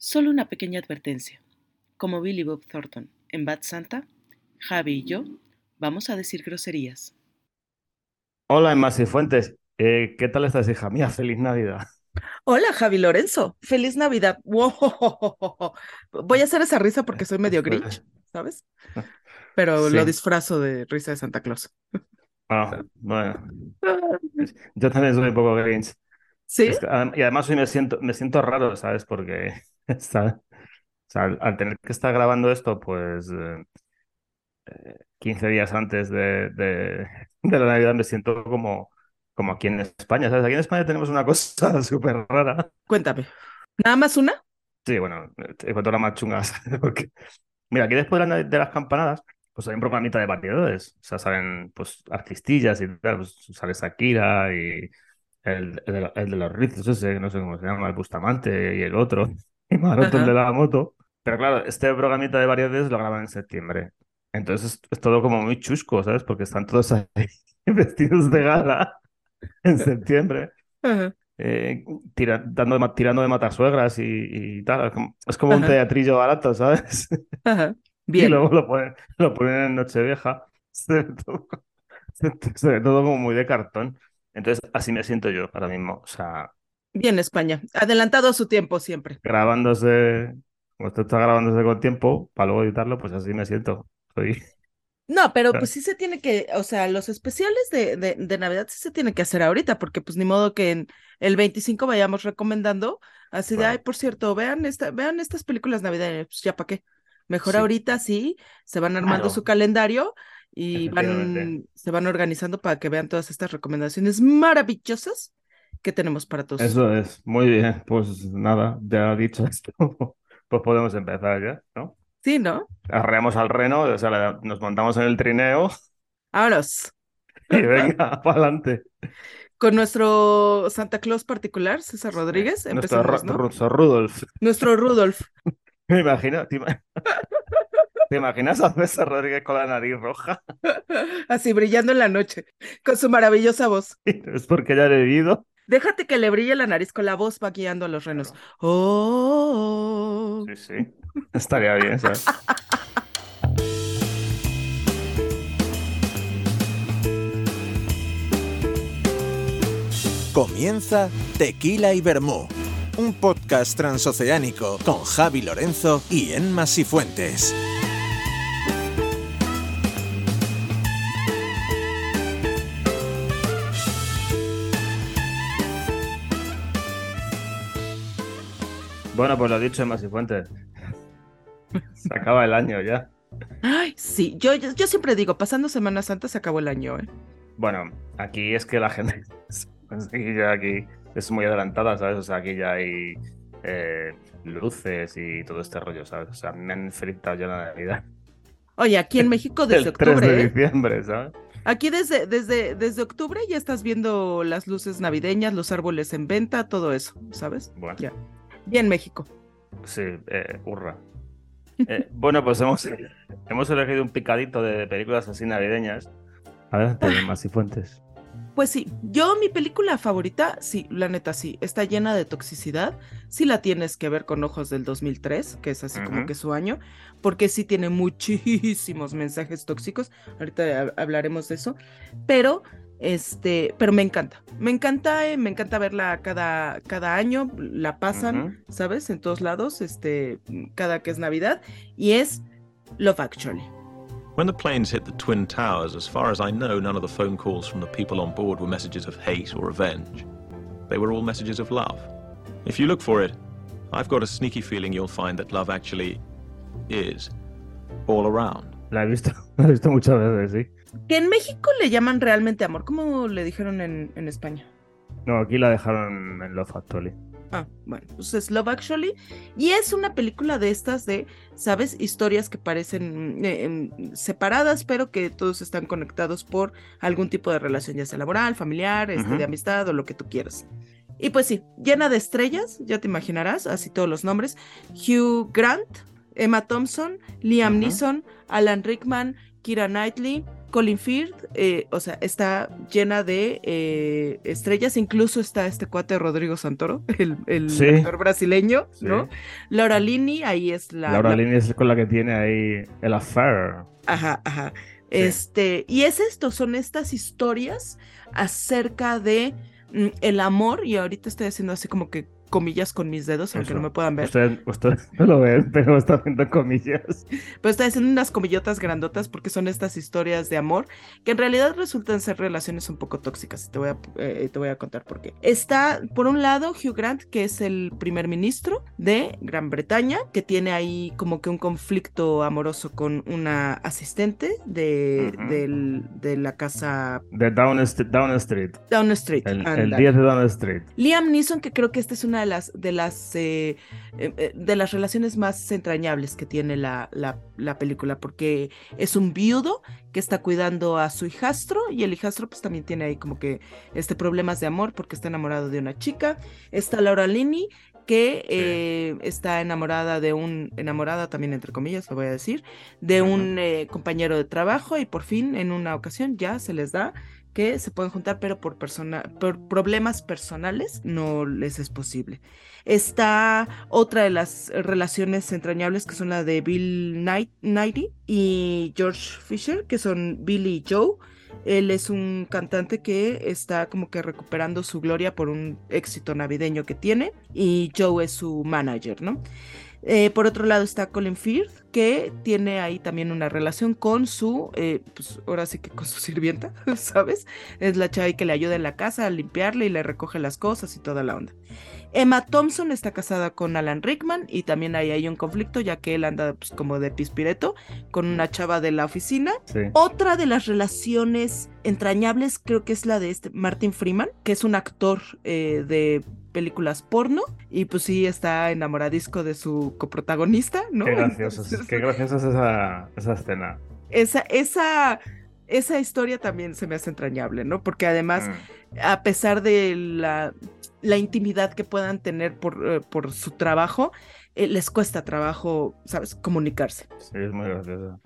Solo una pequeña advertencia. Como Billy Bob Thornton en Bad Santa, Javi y yo vamos a decir groserías. Hola, Emma Fuentes. Eh, ¿qué tal estás, hija mía? Feliz Navidad. Hola, Javi Lorenzo. Feliz Navidad. Wow. Voy a hacer esa risa porque soy medio grinch, ¿sabes? Pero Sí. lo disfrazo de risa de Santa Claus. Ah, bueno, yo también soy un poco grinch. ¿Sí? Es que, adem- y además hoy me siento, me siento raro, ¿sabes? Porque ¿sabes? O sea, al, tener que estar grabando esto, pues eh, eh, 15 días antes de, de, de la Navidad me siento como, como aquí en España, ¿sabes? Aquí en España tenemos una cosa súper rara. Cuéntame. ¿Nada más una? Sí, bueno, te cuento la más chunga, ¿sabes? Porque, mira, aquí después de, la- de las campanadas, pues hay un programita de variedades. O sea, salen pues artistillas y tal, pues sale Shakira y el, el, de el de los rizos ese, no sé cómo se llama, el Bustamante y el otro, y el Ajá. de la moto. Pero claro, este programita de variedades lo graban en septiembre. Entonces es, es todo como muy chusco, ¿sabes? Porque están todos ahí vestidos de gala en septiembre Ajá. eh, tira- dando de ma- tirando de matasuegras y, y tal. Es como, un teatrillo barato, ¿sabes? Ajá. Y Bien. luego lo ponen, lo ponen en Nochevieja. Se ve todo, se ve todo como muy de cartón. Entonces, así me siento yo ahora mismo. O sea, Bien, España. Adelantado a su tiempo siempre. grabándose, como esto está grabándose con tiempo, para luego editarlo, pues así me siento. Soy, No, pero pues sí se tiene que, o sea, los especiales de, de, de Navidad sí se tienen que hacer ahorita, porque pues ni modo que en el 25 vayamos recomendando, así de, ay, por cierto, vean esta, vean estas películas navideñas, pues ya para qué. Mejor sí, ahorita sí, se van armando su calendario y van, se van organizando para que vean todas estas recomendaciones maravillosas que tenemos para todos. Eso es, muy bien. Pues nada, ya dicho esto, pues podemos empezar ya, ¿no? Sí, ¿no? Arreamos al reno, o sea, nos montamos en el trineo Vámonos. y venga, para adelante. Con nuestro Santa Claus particular, César Rodríguez, Nuestro, ¿no? nuestro Rudolf. Nuestro Rudolf. Me imagino, ¿te, ima- te imaginas a César Rodríguez con la nariz roja? Así brillando en la noche, con su maravillosa voz. Es porque ya he bebido. Déjate que le brille la nariz con la voz, va guiando a los renos. Claro, Oh. sí, sí. Estaría bien, ¿sabes? Comienza Tequila y Vermú, un podcast transoceánico con Javi Lorenzo y Emma Sifuentes. Bueno, pues lo dicho, Emma Fuentes. Se acaba el año ya. Ay, sí, yo, yo, yo siempre digo, pasando Semana Santa se acabó el año, ¿eh? Bueno, aquí es que la gente aquí ya aquí es muy adelantada, ¿sabes? O sea, aquí ya hay eh, luces y todo este rollo, ¿sabes? O sea, me han felicitado ya la Navidad. Oye, aquí en México desde El 3 de octubre, ¿eh? diciembre, ¿sabes? Aquí desde, desde, desde octubre ya estás viendo las luces navideñas, los árboles en venta, todo eso, ¿sabes? Bueno, Ya. Bien, México. sí, eh, hurra. Eh, bueno, pues hemos, hemos elegido un picadito de películas así navideñas. Adelante, Emma Fuentes. Pues sí, yo mi película favorita, sí, la neta sí, está llena de toxicidad, sí la tienes que ver con ojos del 2003, que es así como que su año, porque sí tiene muchísimos mensajes tóxicos, ahorita hab- hablaremos de eso, pero este, pero me encanta, me encanta, eh, me encanta verla cada, cada año, la pasan, Ujú. ¿sabes? En todos lados, este, cada que es Navidad, y es Love Actually. When the planes hit the Twin Towers, as far as I know, none of the phone calls from the people on board were messages of hate or revenge. They were all messages of love. If you look for it, I've got a sneaky feeling you'll find that love actually is all around. La he visto, la he visto muchas veces, sí. Que en México le llaman realmente amor, ¿cómo le dijeron en, en España? No, aquí la dejaron en Love Actually. Ah, bueno, pues es Love Actually. Y es una película de estas de, ¿sabes? Historias que parecen eh, em, separadas, pero que todos están conectados por algún tipo de relación, ya sea laboral, familiar, este, de amistad o lo que tú quieras. Y pues sí, llena de estrellas, ya te imaginarás, así todos los nombres. Hugh Grant, Emma Thompson, Liam. Neeson, Alan Rickman, Kira Knightley, Colin Firth, eh, o sea, está llena de eh, estrellas, incluso está este cuate Rodrigo Santoro, el, el Sí. actor brasileño, Sí. ¿no? Laura Linney, ahí es la... Laura la- Linney es con la que tiene ahí el affair. Ajá, ajá. Este, y es esto, son estas historias acerca de mm, el amor, y ahorita estoy haciendo así como que comillas con mis dedos, aunque no me puedan ver, Ustedes ustedes no lo ven, pero está haciendo comillas. pero estoy haciendo unas comillotas grandotas porque son estas historias de amor que en realidad resultan ser relaciones un poco tóxicas, te voy a, eh, te voy a contar por qué. Está, por un lado, Hugh Grant, que es el primer ministro de Gran Bretaña, que tiene ahí como que un conflicto amoroso con una asistente de, del- de la casa De Down, Down Street. Down Street. El, el ándale. 10 de Down Street. Liam Neeson, que creo que esta es una de las de las eh, eh, eh, de las relaciones más entrañables que tiene la, la, la película, porque es un viudo que está cuidando a su hijastro, y el hijastro pues también tiene ahí como que este problemas de amor porque está enamorado de una chica. Está Laura Linney, que eh, está enamorada de un, enamorada también entre comillas, lo voy a decir, de un eh, compañero de trabajo, y por fin en una ocasión ya se les da que se pueden juntar, pero por, problemas personales no les es posible. Está otra de las relaciones entrañables que son la de Bill Knight- Knighty y George Fisher, que son Billy y Joe. Él es un cantante que está como que recuperando su gloria por un éxito navideño que tiene y Joe es su manager, ¿no? Eh, por otro lado está Colin Firth, que tiene ahí también una relación con su, eh, pues ahora sí que con su sirvienta, ¿sabes? Es la chava que le ayuda en la casa a limpiarle y le recoge las cosas y toda la onda. Emma Thompson está casada con Alan Rickman y también ahí hay un conflicto ya que él anda pues, como de pispireto con una chava de la oficina. Sí. Otra de las relaciones entrañables creo que es la de este Martin Freeman, que es un actor eh, de películas porno y pues sí está enamoradisco de su coprotagonista, ¿no? Qué graciosa, qué graciosa es esa, esa escena. esa, esa, esa historia también se me hace entrañable, ¿no? Porque además, Mm. a pesar de la, la intimidad que puedan tener por, eh, por su trabajo, eh, les cuesta trabajo, ¿sabes?, comunicarse. Sí, es muy graciosa.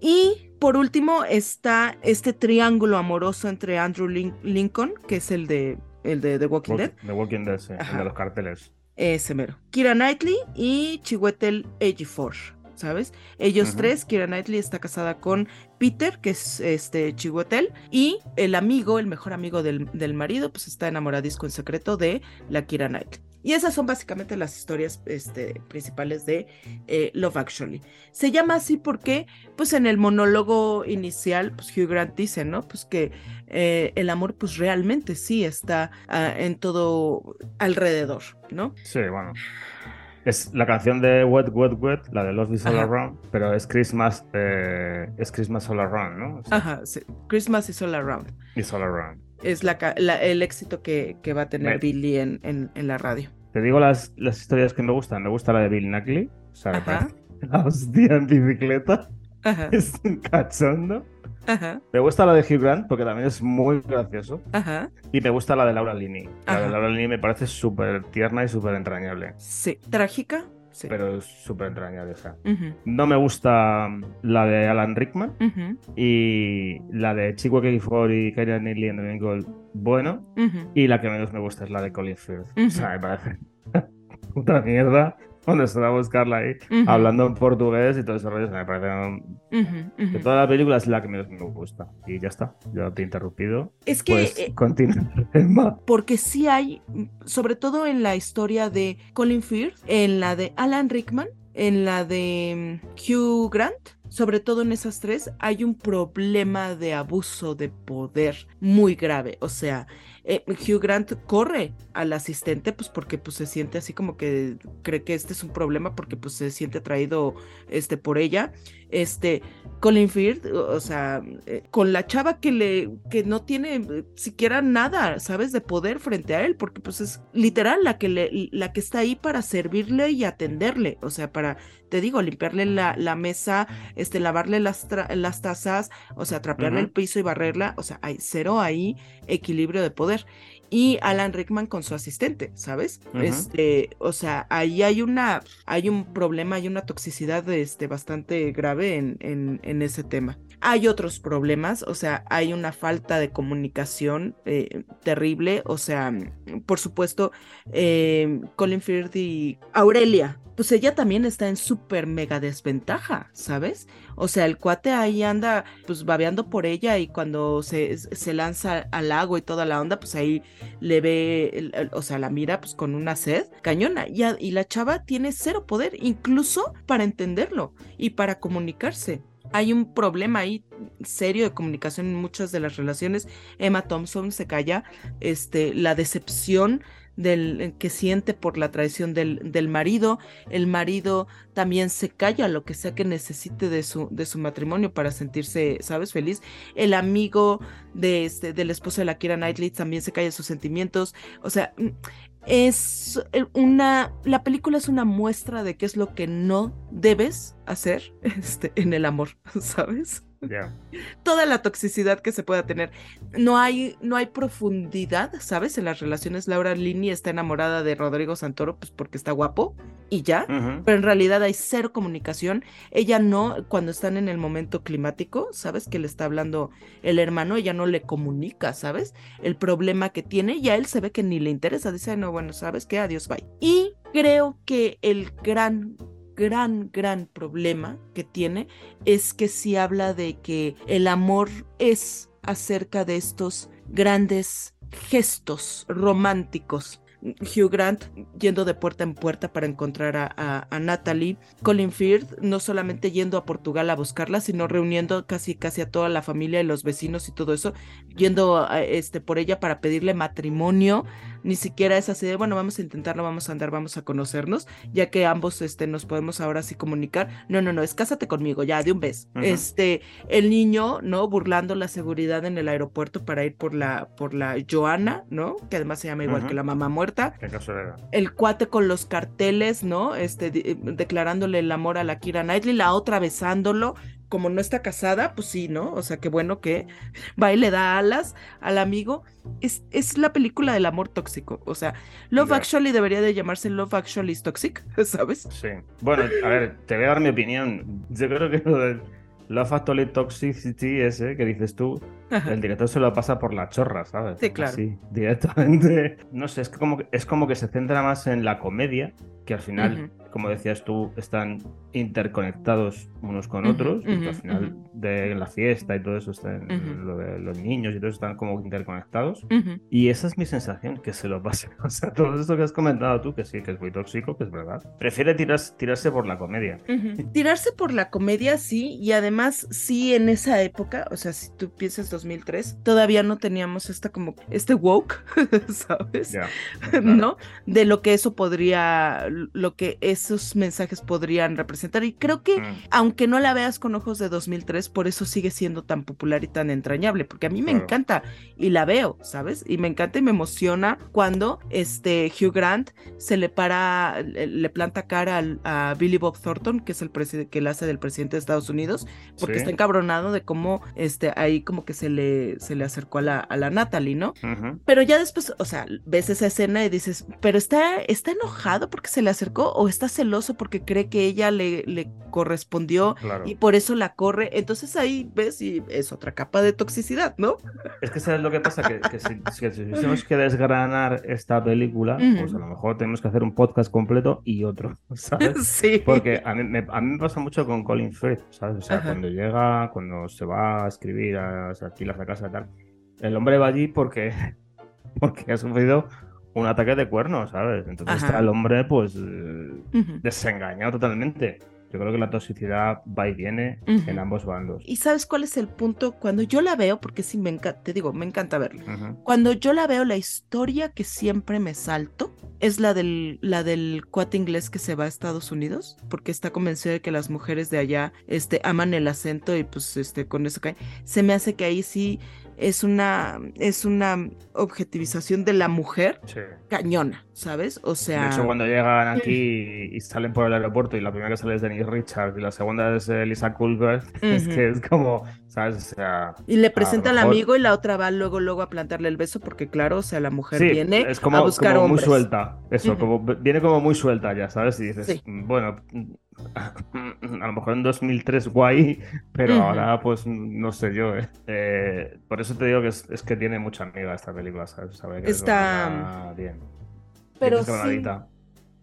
Y por último está este triángulo amoroso entre Andrew Lin- Lincoln, que es el de, el de The Walking Dead, The Walking Dead, sí, el de los carteles. ese mero. Kira Knightley y Chiwetel Ejiofor, ¿sabes? Ellos tres, Kira Knightley está casada con Peter, que es este Chiwetel, y el amigo, el mejor amigo del, del marido, pues está enamoradisco en secreto de la Kira Knightley. Y esas son básicamente las historias este, principales de eh, Love Actually. Se llama así porque, pues en el monólogo inicial, pues Hugh Grant dice, ¿no? Pues que eh, el amor, pues realmente sí está ah, en todo alrededor, ¿no? Sí, bueno. Es la canción de Wet, Wet, Wet, la de Love is All Ajá. Around, pero es Christmas, eh, es Christmas All Around, ¿no? O sea, Ajá, sí. Christmas is all around. It's All Around. Es la, la- el éxito que, que va a tener Me- Billy en, en, en la radio. Te digo las, las historias que me gustan. Me gusta la de Bill Knuckley, o sea, me parece la hostia en bicicleta. Ajá, Es un cachondo. ajá, Me gusta la de Hugh Grant porque también es muy gracioso. ajá. Y me gusta la de Laura Linney. La Ajá. de Laura Linney me parece súper tierna y súper entrañable. Sí. ¿Trágica? Sí. Pero es súper entrañable esa. Ujú, No me gusta la de Alan Rickman y la de Chico K4 y Kyra Knightley en The Gold, bueno. Y la que menos me gusta es la de Colin Firth. O sea, me parece puta mierda. Cuando va a buscarla ahí, hablando en portugués y todo ese rollo, me parece ujú. que toda la película es la que menos me gusta. Y ya está, yo te he interrumpido. Es que Pues eh, continúa, porque sí hay, sobre todo en la historia de Colin Firth, en la de Alan Rickman, en la de mm, Hugh Grant, sobre todo en esas tres, hay un problema de abuso de poder muy grave. O sea, eh, Hugh Grant corre al asistente pues porque pues se siente así como que cree que este es un problema porque pues se siente atraído este por ella. Este Colin Firth, o sea, eh, con la chava que le que no tiene eh, siquiera nada, ¿sabes? de poder frente a él, porque pues es literal la que le la que está ahí para servirle y atenderle, o sea, para te digo, limpiarle la, la mesa, este lavarle las tra- las tazas, o sea, trapearle el piso y barrerla, o sea, hay cero ahí equilibrio de poder. Y Alan Rickman con su asistente, ¿sabes? Este, o sea, ahí hay una, hay un problema, hay una toxicidad este, bastante grave en, en, en ese tema. Hay otros problemas, o sea, hay una falta de comunicación eh, terrible, o sea, por supuesto, eh, Colin Firth y Aurelia, pues ella también está en súper mega desventaja, ¿sabes? O sea, el cuate ahí anda pues babeando por ella y cuando se, se lanza al lago y toda la onda, pues ahí le ve, o sea, la mira pues con una sed cañona. Y la chava tiene cero poder, incluso para entenderlo y para comunicarse hay un problema ahí serio de comunicación en muchas de las relaciones. Emma Thompson se calla, este, la decepción del, eh, que siente por la traición del, del, marido. El marido también se calla lo que sea que necesite de su, de su matrimonio para sentirse, ¿sabes?, feliz. El amigo de este, del esposo de la Kira Knightley también se calla sus sentimientos. O sea, mm, es eh, una, la película es una muestra de qué es lo que no debes hacer este, en el amor, ¿sabes? Toda la toxicidad que se pueda tener. No hay, no hay profundidad, ¿sabes? En las relaciones. Laura Lini está enamorada de Rodrigo Santoro, pues porque está guapo y ya. Pero en realidad hay cero comunicación. Ella no, cuando están en el momento climático, ¿sabes? Que le está hablando el hermano, ella no le comunica, ¿sabes? El problema que tiene y a él se ve que ni le interesa. Dice, no, bueno, ¿sabes qué? Adiós, bye. Y creo que el gran gran, gran problema que tiene es que si habla de que el amor es acerca de estos grandes gestos románticos. Hugh Grant yendo de puerta en puerta para encontrar a, Natalie, Colin Firth no solamente yendo a Portugal a buscarla, sino reuniendo casi casi a toda la familia y los vecinos y todo eso, yendo este, por ella para pedirle matrimonio, ni siquiera es así de, bueno, vamos a intentarlo, vamos a andar, vamos a conocernos, ya que ambos este, nos podemos ahora sí comunicar. No, no, no, es cásate conmigo, ya, de un beso. Este, el niño, ¿no? Burlando la seguridad en el aeropuerto para ir por la, por la Joana, ¿no? Que además se llama igual que la mamá muerta. El cuate con los carteles, ¿no? Este, eh, declarándole el amor a la Kira Knightley, la otra besándolo, como no está casada, pues sí, ¿no? O sea, qué bueno que va y le da alas al amigo. Es, es la película del amor tóxico. O sea, Love Actually debería de llamarse Love Actually is Toxic, ¿sabes? Sí. Bueno, a ver, te voy a dar mi opinión. Yo creo que lo del Love Actually Toxicity ese que dices tú, el director se lo pasa por la chorra, ¿sabes? Sí, claro. Sí, directamente. No sé, es como, es como que se centra más en la comedia, que al final como decías tú, están interconectados unos con otros, y al final de la fiesta y todo eso, lo de los niños y todo eso están como interconectados. Y esa es mi sensación, que se lo pase. O sea, todo esto que has comentado tú, que sí, que es muy tóxico, que es verdad. Prefiere tirarse por la comedia. Tirarse por la comedia, sí, y además, sí, en esa época, o sea, si tú piensas 2003, todavía no teníamos esta como, este woke, ¿sabes? ¿No? De lo que eso podría, lo que es esos mensajes podrían representar. Y creo que, mm. aunque no la veas con ojos de 2003, por eso sigue siendo tan popular y tan entrañable, porque a mí me encanta y la veo, ¿sabes? Y me encanta y me emociona cuando este Hugh Grant se le para, le, planta cara a Billy Bob Thornton, que es el que le hace del presidente de Estados Unidos, porque está encabronado de cómo este, ahí como que se le, se le acercó a la, a la Natalie, ¿no? Pero ya después, o sea, ves esa escena y dices, pero está, está enojado porque se le acercó o está celoso porque cree que ella le, le correspondió y por eso la corre. Entonces ahí ves y es otra capa de toxicidad, ¿no? Es que sabes lo que pasa, que, si, tenemos que desgranar esta película, pues a lo mejor tenemos que hacer un podcast completo y otro, ¿sabes? Sí. Porque a mí, me, a mí me pasa mucho con Colin Firth, ¿sabes? O sea, cuando llega, cuando se va a escribir a, a la casa y tal, el hombre va allí porque, porque ha sufrido un ataque de cuernos, ¿sabes? Entonces está el hombre, pues, desengañado totalmente. Yo creo que la toxicidad va y viene en ambos bandos. ¿Y sabes cuál es el punto? Cuando yo la veo, porque sí, me encanta, te digo, me encanta verla. Cuando yo la veo, la historia que siempre me salto es la del, la del cuate inglés que se va a Estados Unidos, porque está convencido de que las mujeres de allá este, aman el acento y pues este, con eso cae. Se me hace que ahí sí es una, es una objetivización de la mujer cañona, ¿sabes? O De sea, hecho, cuando llegan aquí y, y salen por el aeropuerto y la primera que sale es Denise Richards y la segunda es eh, Lisa Kudrow, es Ujú. que es como, ¿sabes? O sea, y le presenta al amigo y la otra va luego, luego a plantarle el beso porque claro, o sea, la mujer sí, viene es como, a buscar como muy suelta. Eso, como viene como muy suelta ya, ¿sabes? Y dices, Sí. bueno, a lo mejor en 2003 guay, pero ahora pues no sé yo, ¿eh? Eh, por eso te digo que es, es que tiene mucha amiga esta película, ¿sabes? Sabe que Está- bien. Pero sí,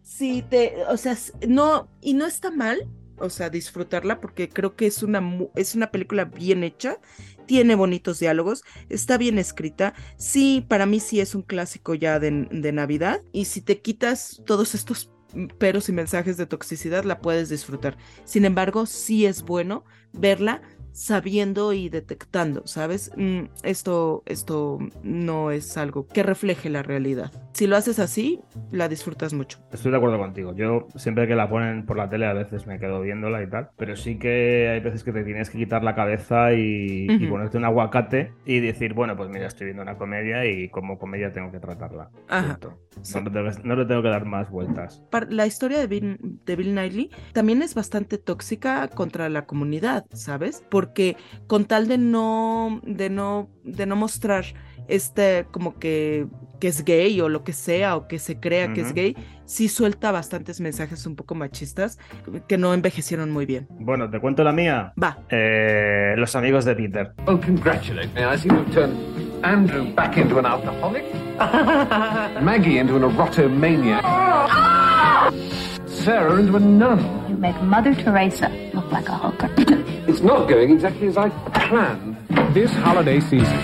sí te, o sea, no, y no está mal, o sea, disfrutarla porque creo que es una, es una película bien hecha, tiene bonitos diálogos, está bien escrita, sí, para mí sí es un clásico ya de, de Navidad, y si te quitas todos estos peros y mensajes de toxicidad, la puedes disfrutar. Sin embargo, sí es bueno verla sabiendo y detectando, ¿sabes? Mm, esto, esto no es algo que refleje la realidad. Si lo haces así, la disfrutas mucho. Estoy de acuerdo contigo. Yo siempre que la ponen por la tele a veces me quedo viéndola y tal, pero sí que hay veces que te tienes que quitar la cabeza y, y Ujú. ponerte un aguacate y decir, bueno, pues mira, estoy viendo una comedia y como comedia tengo que tratarla. Ajá. Sí. No, le tengo que, no le tengo que dar más vueltas. La historia de Bill, de Bill también es bastante tóxica contra la comunidad, ¿sabes? Porque con tal de no, de no, de no mostrar este como que, que es gay o lo que sea o que se crea que es gay, sí suelta bastantes mensajes un poco machistas que no envejecieron muy bien. Bueno, te cuento la mía. Va. Eh, los amigos de Peter. Oh, congratulate me. I seem to have turned Andrew back into an alcoholic, Maggie into an erotomaniac, Sarah into a nun. You make Mother Teresa look like a hooker. It's not going exactly as I planned. This holiday season,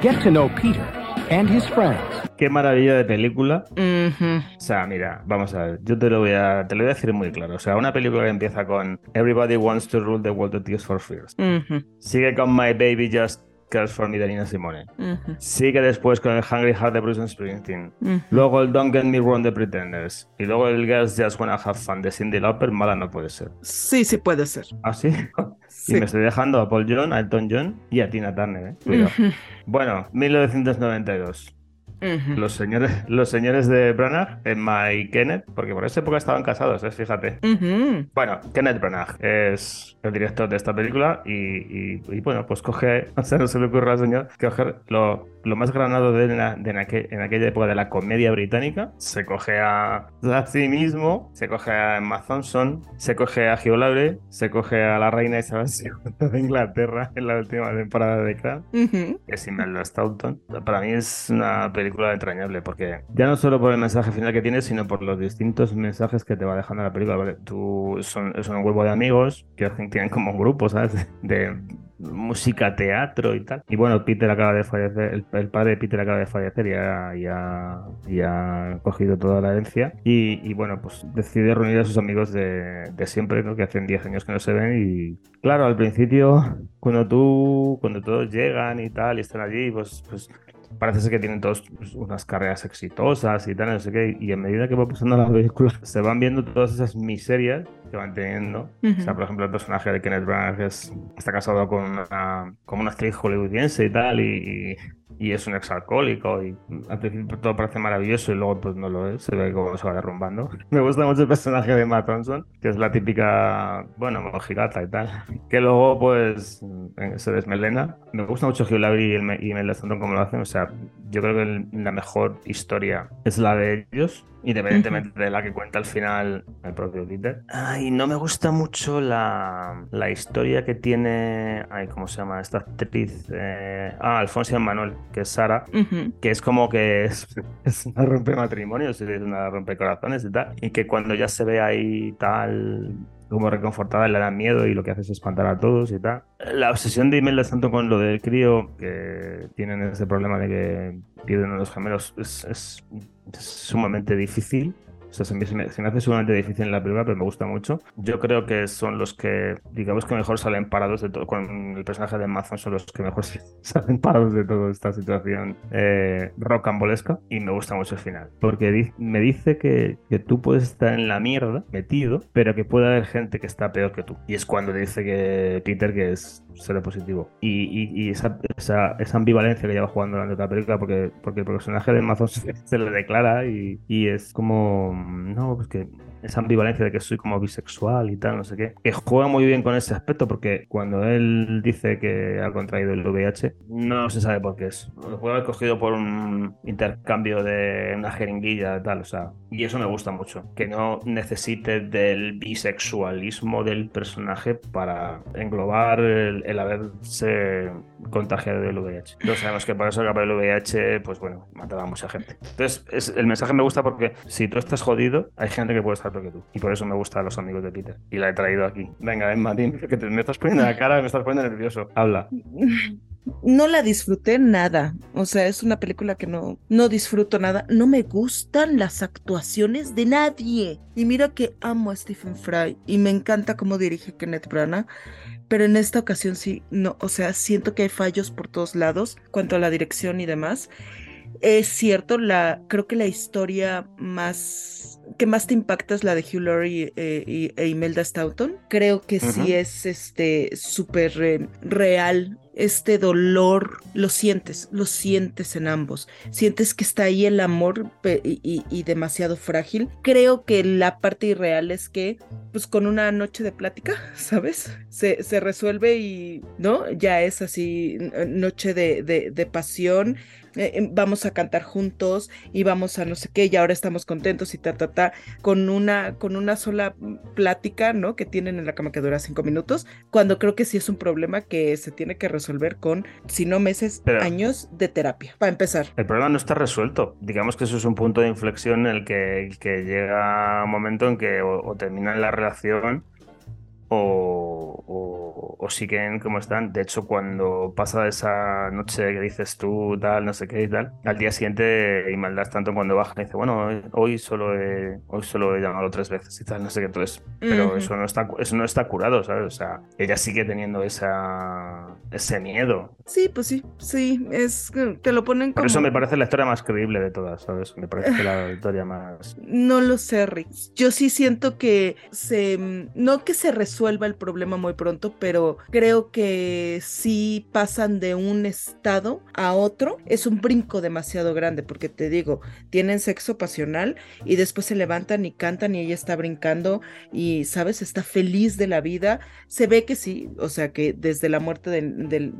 get to know Peter and his friends. Qué maravilla de película. Ujú. O sea, mira, vamos a ver, yo te lo voy a, te lo voy a decir muy claro. O sea, una película que empieza con Everybody wants to rule the world of Tears for Fears. Ujú, Sigue con My Baby Just Cares for Me de Nina Simone. ujú, Sigue después con el Hungry Heart de Bruce Springsteen. ujú. Luego el Don't Get Me Wrong de Pretenders. Y luego el Girls Just Wanna Have Fun de Cindy Lauper. Mala no puede ser. Sí, sí puede ser. ¿Ah, sí? Sí. Y me estoy dejando a Paul John, a Elton John y a Tina Turner. ¿eh? Cuidado. Bueno, 1992. Los señores, los señores de Branagh, Emma y Kenneth, porque por esa época estaban casados, ¿eh? fíjate. Bueno, Kenneth Branagh es el director de esta película y, y- y, bueno, pues coge, o sea, no se le ocurre al señor coger lo, lo más granado de, la- de en, aquel- en aquella época de la comedia británica, se coge a, a sí mismo, se coge a Emma Thompson, se coge a Hugh Laurie, se coge a la reina Isabel II de Inglaterra en la última temporada de Crown Ujú. que es Imelda Staunton. Para mí es una película entrañable porque ya no solo por el mensaje final que tiene, sino por los distintos mensajes que te va dejando la película. ¿vale? Tú son, son un grupo de amigos que hacen, tienen como un grupo, ¿sabes? De música, teatro y tal. Y bueno, Peter acaba de fallecer, el, el padre de Peter acaba de fallecer y ha, y ha- y ha cogido toda la herencia. Y, y bueno, pues decide reunir a sus amigos de, de siempre, ¿no? Que hacen 10 años que no se ven y claro, al principio, cuando tú, cuando todos llegan y tal y están allí, pues, pues parece ser que tienen todos pues, unas carreras exitosas y tal, no sé qué, y a medida que va pasando la película, se van viendo todas esas miserias que van teniendo. O sea, por ejemplo, el personaje de Kenneth Branagh es- está casado con una, con una actriz hollywoodiense y tal, y, y- es un exalcohólico, y al principio todo parece maravilloso y luego pues no lo es, se ve cómo se va derrumbando. Me gusta mucho el personaje de Matt Thompson, que es la típica, bueno, mojigata y tal, que luego pues eh, se desmelena. Me gusta mucho Hugh Laurie y, el, Me- y Imelda Staunton como lo hacen, o sea, yo creo que la mejor historia es la de ellos, independientemente de la que cuenta al final el propio Peter. Ay, no me gusta mucho la, la historia que tiene, ay, ¿cómo se llama? Esta actriz, eh, ah, Alfonso Manuel, que es Sara, que es como que es, es una rompe matrimonios, es una rompe corazones y tal, y que cuando ya se ve ahí tal como reconfortada le da miedo y lo que hace es espantar a todos y tal. La obsesión de Imelda tanto con lo del crío, que tienen ese problema de que pierden a los gemelos, es, es- es sumamente difícil. O sea, se me, se me- hace sumamente difícil en la película, pero me gusta mucho. Yo creo que son los que, digamos que mejor salen parados de todo. Con el personaje de Amazon son los que mejor salen parados de toda esta situación eh, rocambolesca. Y me gusta mucho el final. Porque di- me dice que, que tú puedes estar en la mierda, metido, pero que puede haber gente que está peor que tú. Y es cuando dice que Peter que es ser positivo. Y, y- y esa, esa, esa ambivalencia que lleva jugando durante la película, porque, porque el personaje de Amazon se, se le declara y, y es como, no, pues que esa ambivalencia de que soy como bisexual y tal, no sé qué, que juega muy bien con ese aspecto, porque cuando él dice que ha contraído el VIH, no se sabe por qué es. Lo puede haber cogido por un intercambio de una jeringuilla y tal, o sea, y eso me gusta mucho, que no necesite del bisexualismo del personaje para englobar el, el haberse contagiado del VIH. Todos sabemos que para eso el el VIH, pues bueno, mataba a mucha gente. Entonces, es- el mensaje me gusta porque si tú estás jodido, hay gente que puede estar peor que tú. Y por eso me gustan los amigos de Peter. Y la he traído aquí. Venga, Emma, dime, que te- me estás poniendo la cara, me estás poniendo nervioso. Habla. No la disfruté nada. O sea, es una película que no, no disfruto nada. No me gustan las actuaciones de nadie. Y mira que amo a Stephen Fry y me encanta cómo dirige Kenneth Branagh. Pero en esta ocasión sí, no, o sea, siento que hay fallos por todos lados cuanto a la dirección y demás. Es cierto, la, creo que la historia más que más te impacta es la de Hugh Laurie eh, y, e Imelda Staunton. Creo que sí es este súper eh, real. Este dolor lo sientes, lo sientes en ambos. Sientes que está ahí el amor y, y- demasiado frágil. Creo que la parte irreal es que, pues con una noche de plática, ¿sabes? Se, se resuelve y, ¿no? Ya es así, noche de- de pasión. Eh, eh, vamos a cantar juntos y vamos a no sé qué, y ahora estamos contentos y ta, ta, ta, con una, con una sola plática, ¿no? Que tienen en la cama que dura cinco minutos, cuando creo que sí es un problema que se tiene que resolver con, si no meses, Pero- años de terapia, para empezar. El problema no está resuelto. Digamos que eso es un punto de inflexión en el que, el que llega un momento en que o, o terminan la relación o, o- o siguen como están. De hecho, cuando pasa esa noche que dices tú, tal, no sé qué y tal, al día siguiente Imelda tanto cuando baja y dice, bueno, hoy- solo he, hoy solo he llamado tres veces y tal, no sé qué. Entonces, pero eso no está, eso no está curado, ¿sabes? O sea, ella sigue teniendo esa, ese miedo. Sí, pues sí, sí, es que te lo ponen Por eso me parece la historia más creíble de todas, ¿sabes? Me parece la historia más... No lo sé, Rick. Yo sí siento que se, no que se resuelva el problema muy pronto, pero creo que sí pasan de un estado a otro. Es un brinco demasiado grande, porque te digo, tienen sexo pasional y después se levantan y cantan y ella está brincando y, ¿sabes? Está feliz de la vida. Se ve que sí, o sea, que desde la muerte del, del,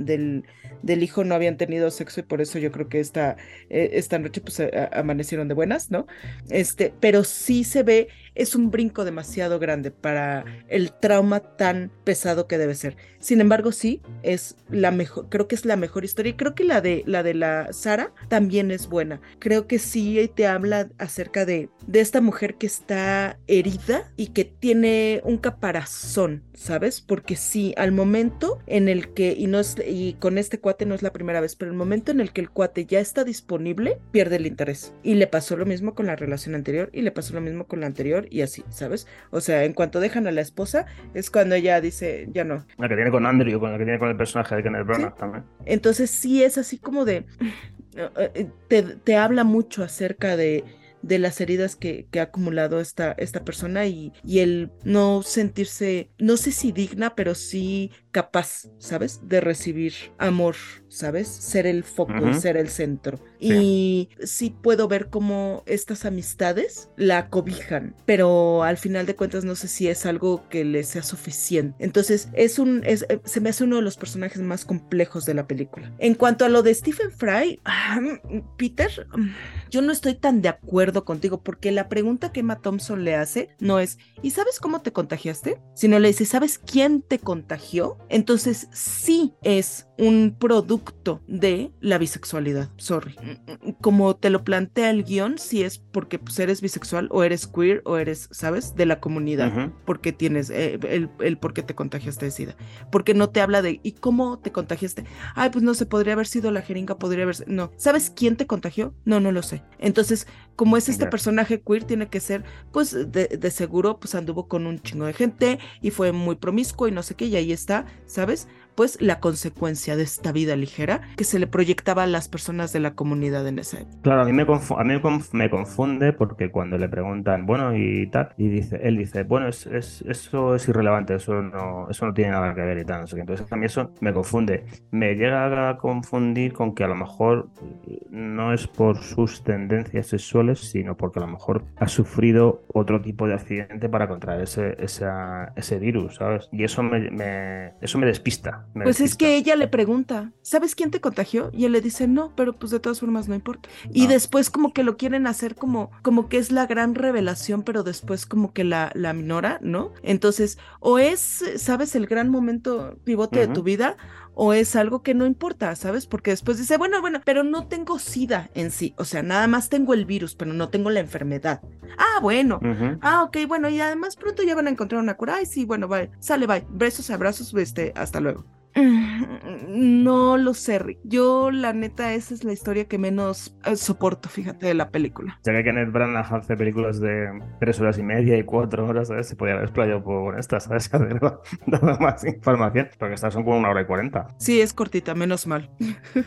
del- hijo no habían tenido sexo y por eso yo creo que esta, eh, esta noche pues amanecieron de buenas, ¿no? Este, pero sí se ve, es un brinco demasiado grande para el trauma tan pesado que debe ser. Sin embargo, sí, es la mejor, creo que es la mejor historia y creo que la de la de la Sara también es buena. Creo que sí te habla acerca de, de esta mujer que está herida y que tiene un caparazón, ¿sabes? Porque sí, al momento en el que, y no es, y con este cuate no es la primera vez, pero el momento en el que el cuate ya está disponible, pierde el interés. Y le pasó lo mismo con la relación anterior, y le pasó lo mismo con la anterior, y así, ¿sabes? O sea, en cuanto dejan a la esposa, es cuando ella dice, ya no. La que tiene con Andrew, con la que tiene con el personaje de Kenneth Branagh también. Entonces sí es así como de, eh, te, te habla mucho acerca de, de las heridas que, que ha acumulado esta, esta persona y, y el no sentirse, no sé si digna, pero sí capaz, ¿sabes? De recibir amor, ¿sabes? Ser el foco ser el centro. Sí. Y sí puedo ver cómo estas amistades la cobijan, pero al final de cuentas no sé si es algo que le sea suficiente. Entonces es un, es, eh, se me hace uno de los personajes más complejos de la película. En cuanto a lo de Stephen Fry, ah, Peter, yo no estoy tan de acuerdo contigo porque la pregunta que Emma Thompson le hace no es, ¿y sabes cómo te contagiaste? Sino le dice, ¿sabes quién te contagió? Entonces sí es un producto de la bisexualidad, sorry. Como te lo plantea el guion, sí es porque pues, eres bisexual o eres queer o eres, ¿sabes? De la comunidad, Ujú. porque tienes eh, el, el por qué te contagiaste de SIDA. Porque no te habla de, ¿y cómo te contagiaste? Ay, pues no sé, podría haber sido la jeringa, podría haber. No, ¿sabes quién te contagió? No, no lo sé. Entonces, como es este personaje queer, tiene que ser, pues de, de seguro, pues anduvo con un chingo de gente y fue muy promiscuo y no sé qué, y ahí está, ¿sabes? Pues la consecuencia de esta vida ligera que se le proyectaba a las personas de la comunidad en época. Claro, a mí me, a mí me conf- me confunde porque cuando le preguntan, bueno, y tal, y dice, él dice, bueno, es, es- eso es irrelevante, eso no, eso no tiene nada que ver y tal. Entonces a mí eso me confunde. Me llega a confundir con que a lo mejor eh, no es por sus tendencias sexuales, sino porque a lo mejor ha sufrido otro tipo de accidente para contraer ese, esa- ese virus, ¿sabes? Y eso me- eso me despista. Pues es que ella le pregunta, ¿sabes quién te contagió? Y él le dice, no, pero pues de todas formas no importa. Y después como que lo quieren hacer como, como que es la gran revelación, pero después como que la, la minora, ¿no? Entonces, o es, ¿sabes? El gran momento pivote de tu vida, o es algo que no importa, ¿sabes? Porque después dice, bueno, bueno, pero no tengo SIDA en sí, o sea, nada más tengo el virus, pero no tengo la enfermedad. Ah, bueno. Ah, ok, bueno, y además pronto ya van a encontrar una cura. Ay, sí, bueno, bye. Sale, bye. Besos, abrazos, este, hasta luego. Mm, No lo sé, Rick. Yo, la neta, esa es la historia que menos eh, soporto, fíjate, de la película. Ya que Kenneth Branagh hace películas de tres horas y media y cuatro horas, ¿sabes? Se podía haber explayado por estas, ¿sabes? Haber dado más información, porque estas son como una hora y cuarenta. Sí, es cortita, menos mal.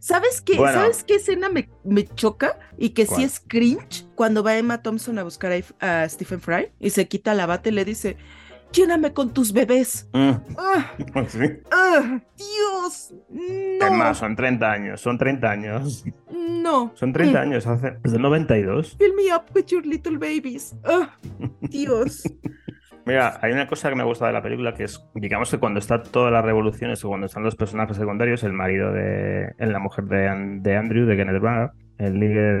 ¿Sabes qué? Bueno. ¿Sabes qué escena me, me choca? Y que sí ¿Cuál? es cringe. Cuando va Emma Thompson a buscar a, a Stephen Fry y se quita la bata y le dice, lléname con tus bebés. Mm, ¡Ah! sí. ¡Ah! ¡Dios! ¡No! Es más, son 30 años, son 30 años. No. Son 30 Mm. años, hace. Desde el 92. Fill me up with your little babies. ¡Ah! Dios. Mira, hay una cosa que me gusta de la película que es, digamos que cuando está todas las revoluciones o cuando están los personajes secundarios, el marido de. en la mujer de, An- de Andrew, de Kenneth Branagh, el líder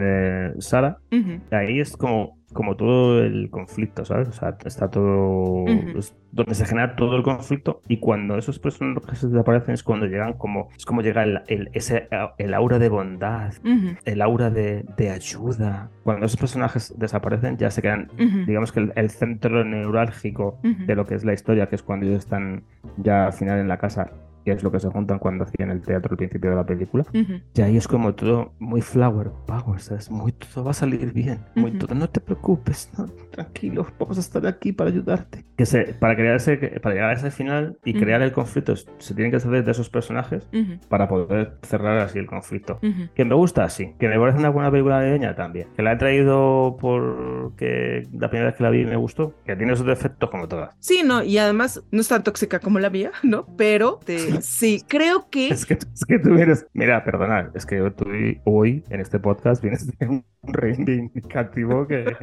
de Sarah, Ujú. ahí es como, como todo el conflicto, ¿sabes? O sea, está todo. Es donde se genera todo el conflicto y cuando esos personajes desaparecen es cuando llegan como. Es como llega el, el- ese, el aura de bondad, el aura de, de ayuda. Cuando esos personajes desaparecen, ya se quedan. Digamos que el, el centro neurálgico de lo que es la historia, que es cuando ellos están ya al final en la casa, que es lo que se juntan cuando hacían el teatro al principio de la película. Ujú. Y ahí es como todo muy flower power, ¿sabes? Muy todo va a salir bien, muy todo, no te preocupes, no, tranquilo, vamos a estar aquí para ayudarte. Que se, para crear ese, para llegar a ese final y crear el conflicto, se tienen que hacer de esos personajes para poder cerrar así el conflicto. Que me gusta, sí. Que me parece una buena película navideña también. Que la he traído porque la primera vez que la vi me gustó. Que tiene sus defectos como todas. Sí, no, y además no es tan tóxica como la mía, ¿no? Pero te- sí, creo que Es que, es que tú vienes. Mira, perdonad, es que tú hoy en este podcast vienes de un reivindicativo que.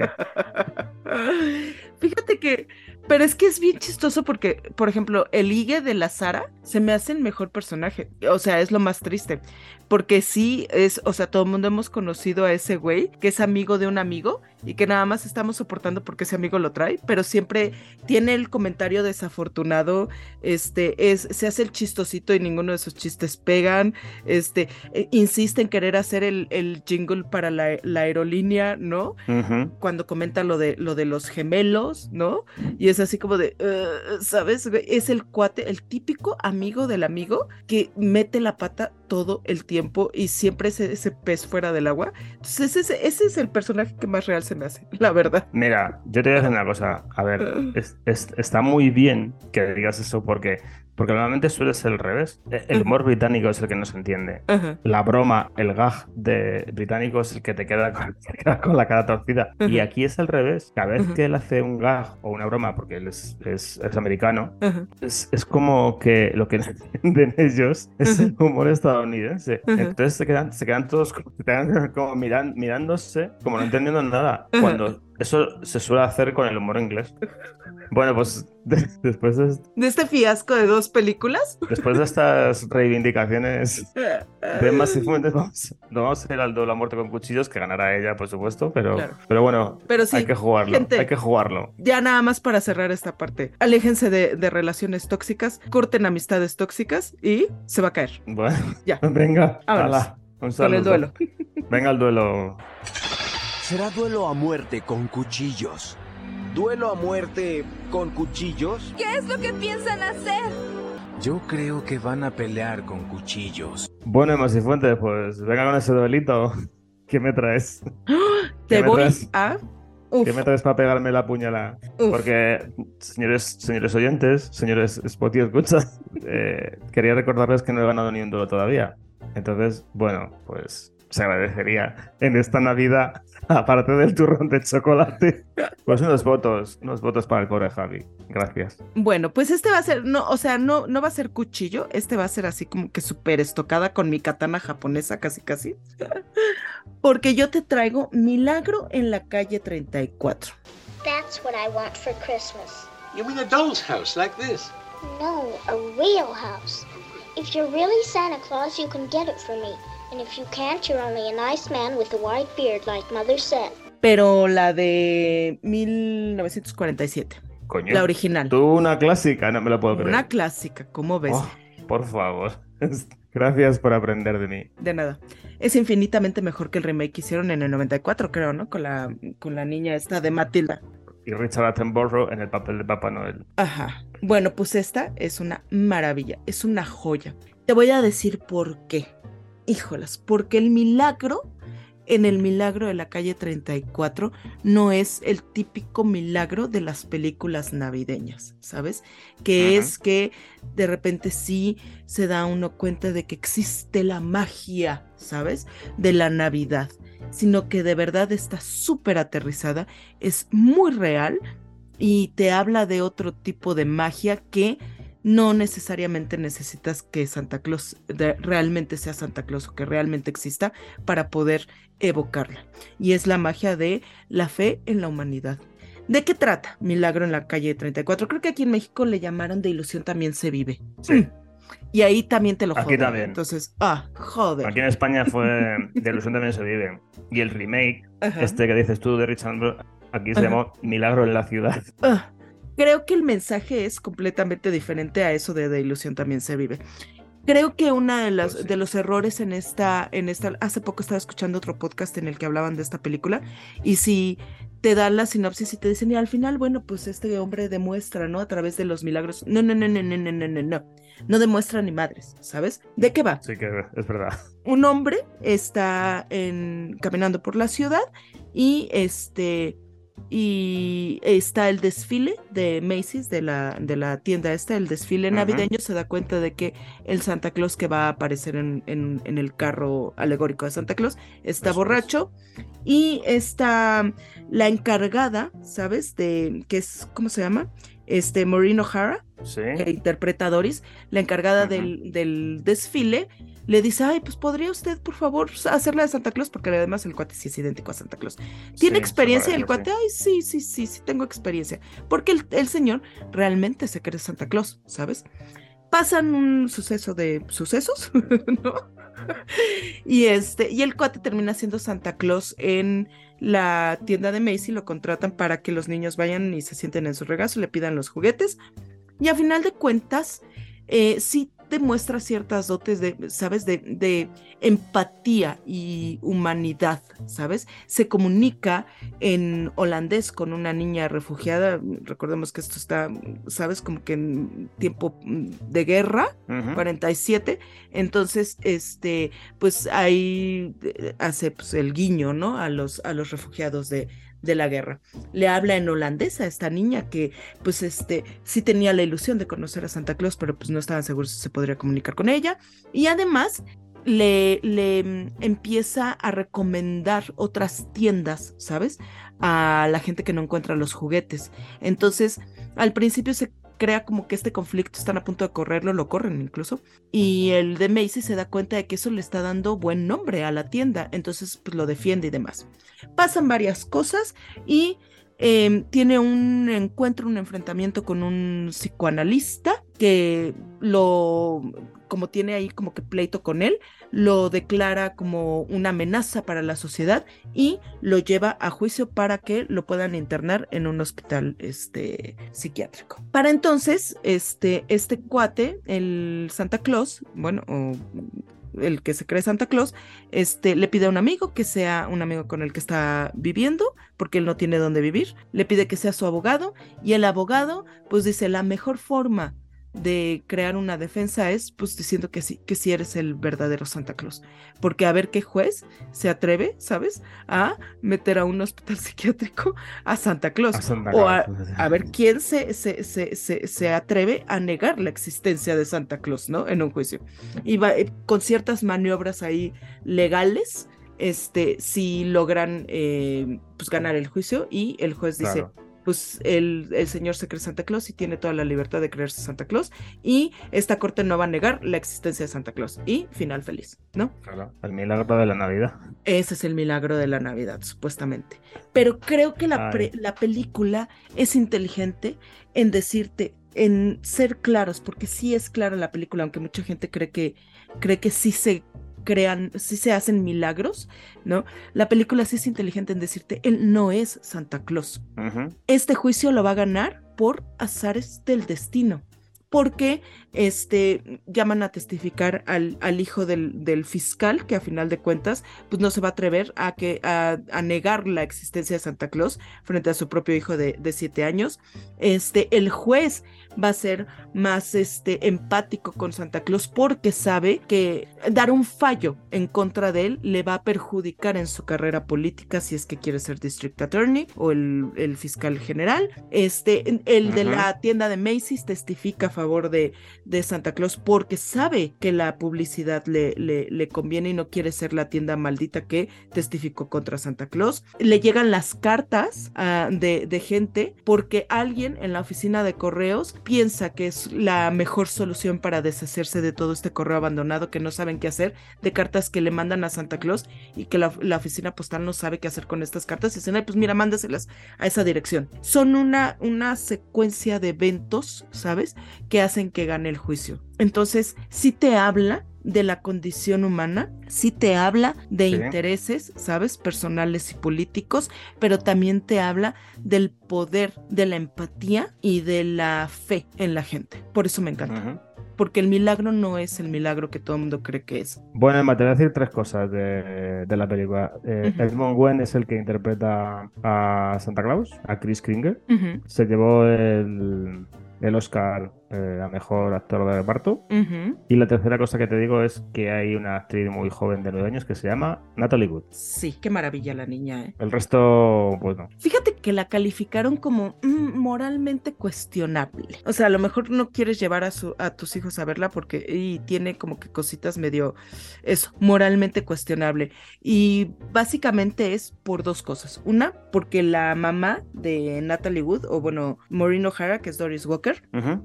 Fíjate que, pero es que es bien chistoso porque, por ejemplo, el ligue de la Sara se me hace el mejor personaje. O sea, es lo más triste. Porque sí es, o sea, todo el mundo hemos conocido a ese güey que es amigo de un amigo y que nada más estamos soportando porque ese amigo lo trae, pero siempre tiene el comentario desafortunado, este, es, se hace el chistosito y ninguno de sus chistes pegan, este, eh, insiste en querer hacer el, el jingle para la, la aerolínea, ¿no? Cuando comenta lo de lo de los gemelos, ¿no? Y es así como de, "Uh", ¿sabes? Es el cuate, el típico amigo del amigo que mete la pata todo el tiempo y siempre es ese pez fuera del agua. Entonces ese, ese es el personaje que más real se me hace, la verdad. Mira, yo te voy a decir una cosa. A ver, es- es- está muy bien que digas eso porque, porque normalmente suele ser al revés. E- El humor británico es el que no se entiende. Ajá. La broma, el gag de británico es el que te queda con, te queda con la cara torcida. Y Ujú. aquí es al revés. Cada vez que él hace un gag o una broma, porque él es, es, es americano, es, es como que lo que entienden ellos es el humor estadounidense. Entonces se quedan, se quedan todos como, como miran- mirándose, como no entendiendo nada. Cuando Eso se suele hacer con el humor inglés. Bueno, pues de- después, de, De este fiasco de dos películas. después de estas reivindicaciones de más y fuentes, vamos, no vamos a ir al doble a muerte con cuchillos, que ganará ella, por supuesto, pero, Claro. pero bueno, Pero sí, hay que jugarlo, gente. hay que jugarlo. ya nada más para cerrar esta parte. Aléjense de, de relaciones tóxicas, corten amistades tóxicas y se va a caer Bueno, Ya. venga, Vámonos. hala, un con el duelo. Venga el duelo. Será duelo a muerte con cuchillos. ¿Duelo a muerte con cuchillos? ¿Qué es lo que piensan hacer? Yo creo que van a pelear con cuchillos. Bueno, fuentes, pues venga con ese duelito. ¿Qué me traes? Te me voy traes? a... Uf, ¿Qué me traes para pegarme la puñalada? uf. Porque, señores, señores oyentes, señores Spotty escucha, eh, quería recordarles que no he ganado ni un duelo todavía. Entonces, bueno, pues se agradecería en esta Navidad, aparte del turrón de chocolate, pues unos votos, unos votos para el pobre Javi. Gracias. Bueno, pues este va a ser, no, o sea, no, no va a ser cuchillo, este va a ser así como que súper estocada con mi katana japonesa, casi casi. Porque yo te traigo Milagro en la calle 34. That's what I want for Christmas. You mean a doll's house like this? No, a real house. If you're really Santa Claus, you can get it for me. And if you can't, you're only a nice man with a white beard, like Mother said. Pero la de 1947, Coño. la original. Tú una clásica, no me lo puedo creer. Una clásica, ¿cómo ves? Oh, por favor. Gracias por aprender de mí. De nada. Es infinitamente mejor que el remake que hicieron en el 94, creo, ¿no? Con la, con la niña esta de Matilda. Y Richard Attenborough en el papel de Papá Noel. Ajá. Bueno, pues esta es una maravilla, es una joya. Te voy a decir por qué. Híjolas, porque el milagro en el milagro de la calle 34 no es el típico milagro de las películas navideñas, ¿sabes? Que es que de repente sí se da uno cuenta de que existe la magia, ¿sabes? De la Navidad, sino que de verdad está súper aterrizada, es muy real y te habla de otro tipo de magia que no necesariamente necesitas que Santa Claus de- realmente sea Santa Claus o que realmente exista para poder evocarla. Y es la magia de la fe en la humanidad. ¿De qué trata Milagro en la calle 34? Creo que aquí en México le llamaron de ilusión también se vive. Sí. Y ahí también te lo Aquí también. Entonces, ah, joder. Aquí en España fue De ilusión también se vive. Y el remake, Ajá. este que dices tú de Richard aquí se Ajá. llamó Milagro en la ciudad. Ah, creo que el mensaje es completamente diferente a eso de de ilusión también se vive. Creo que uno de, las- Pues sí. de los errores en esta, en esta, hace poco estaba escuchando otro podcast en el que hablaban de esta película y si te dan la sinopsis y te dicen y al final, bueno, pues este hombre demuestra, ¿no? A través de los milagros. No, no, no, no, no, no, no, no, no. No demuestra ni madres, ¿sabes? ¿De qué va? Sí que es verdad. un hombre está en, caminando por la ciudad y este y está el desfile de Macy's de la, de la tienda esta, el desfile navideño, se da cuenta de que el Santa Claus que va a aparecer en, en- en el carro alegórico de Santa Claus está Eso es. borracho y está la encargada, ¿sabes? De, que es, ¿cómo se llama? Este, Maureen O'Hara, Sí. que interpreta a Doris, la encargada del, del desfile, le dice, ay, pues podría usted, por favor, hacerla de Santa Claus, porque además el cuate sí es idéntico a Santa Claus. ¿Tiene Sí, experiencia? El cuate, ay, sí, sí, sí, sí, tengo experiencia. Porque el, el señor realmente se cree Santa Claus, ¿sabes? Pasan un suceso de sucesos, ¿no? y este, y el cuate termina siendo Santa Claus en la tienda de Macy, lo contratan para que los niños vayan y se sienten en su regazo, le pidan los juguetes. Y a final de cuentas, eh, sí demuestra ciertas dotes de, ¿sabes? De, de empatía y humanidad, ¿sabes? Se comunica en holandés con una niña refugiada. Recordemos que esto está, ¿sabes? Como que en tiempo de guerra, Ujú. 47. Entonces, este, pues ahí eh, hace pues, el guiño, ¿no? A los, a los refugiados de, de la guerra. Le habla en holandés a esta niña que, pues, este, sí tenía la ilusión de conocer a Santa Claus, pero pues no estaban seguros si se podría comunicar con ella. Y además le, le mm, empieza a recomendar otras tiendas, ¿sabes? A la gente que no encuentra los juguetes. Entonces, al principio se crea como que este conflicto, están a punto de correrlo, lo corren incluso. Y el de Macy se da cuenta de que eso le está dando buen nombre a la tienda, entonces pues lo defiende y demás. Pasan varias cosas y eh, tiene un encuentro, un enfrentamiento con un psicoanalista que lo, como tiene ahí como que pleito con él, lo declara como una amenaza para la sociedad y lo lleva a juicio para que lo puedan internar en un hospital este, psiquiátrico. Para entonces, este, este cuate, el Santa Claus, bueno, o el que se cree Santa Claus, este, le pide a un amigo que sea un amigo con el que está viviendo, porque él no tiene dónde vivir, le pide que sea su abogado y el abogado pues dice la mejor forma de crear una defensa es pues diciendo que sí, que sí eres el verdadero Santa Claus. Porque a ver qué juez se atreve, ¿sabes? A meter a un hospital psiquiátrico a Santa Claus. A Santa o a, ver quién se, se, se, se, se atreve a negar la existencia de Santa Claus, ¿no? En un juicio. Y va, eh, con ciertas maniobras ahí legales, este, si logran eh, pues ganar el juicio y el juez dice, Claro. Pues el, el señor se cree Santa Claus y tiene toda la libertad de creerse Santa Claus y esta corte no va a negar la existencia de Santa Claus y final feliz, ¿no? Claro, el milagro de la Navidad. Ese es el milagro de la Navidad, supuestamente. Pero creo que la, pre- la película es inteligente en decirte, en ser claros, porque sí es clara la película, aunque mucha gente cree que, cree que sí se crean, sí se hacen milagros, ¿no? La película sí es inteligente en decirte, él no es Santa Claus. Este juicio lo va a ganar por azares del destino. Porque este, llaman a testificar al, al hijo del, del fiscal, que a final de cuentas, pues no se va a atrever a, que, a, a negar la existencia de Santa Claus frente a su propio hijo de, de siete años. Este, el juez va a ser más este, empático con Santa Claus porque sabe que dar un fallo en contra de él le va a perjudicar en su carrera política si es que quiere ser district attorney o el, el fiscal general. Este, el de la tienda de Macy's testifica a favor de, de Santa Claus porque sabe que la publicidad le, le, conviene y no quiere ser la tienda maldita que testificó contra Santa Claus. Le llegan las cartas ah, de, gente porque alguien en la oficina de correos piensa que es la mejor solución para deshacerse de todo este correo abandonado que no saben qué hacer, de cartas que le mandan a Santa Claus y que la, la oficina postal no sabe qué hacer con estas cartas y dicen, "Ay, pues mira, mándaselas a esa dirección. Son una, una secuencia de eventos, ¿sabes? Que hacen que gane el juicio. Entonces, sí te habla de la condición humana, sí te habla de Sí. intereses, ¿sabes? Personales y políticos, pero también te habla del poder, de la empatía y de la fe en la gente. Por eso me encanta. Porque el milagro no es el milagro que todo el mundo cree que es. Bueno, Emma, te voy a decir tres cosas de, de la película. Eh, Ujú. Edmund Wen es el que interpreta a Santa Claus, a Chris Kringer. Se llevó el, el Oscar eh, a mejor actor de reparto. Y la tercera cosa que te digo es que hay una actriz muy joven de 9 años que se llama Natalie Wood. Sí, qué maravilla la niña, ¿eh? El resto, pues no. Fíjate que la calificaron como mm, moralmente cuestionable. O sea, a lo mejor no quieres llevar a, su, a tus hijos a verla porque y tiene como que cositas medio, eso, moralmente cuestionable. Y básicamente es por dos cosas. Una, porque la mamá de Natalie Wood, o bueno, Maureen O'Hara, que es Doris Walker,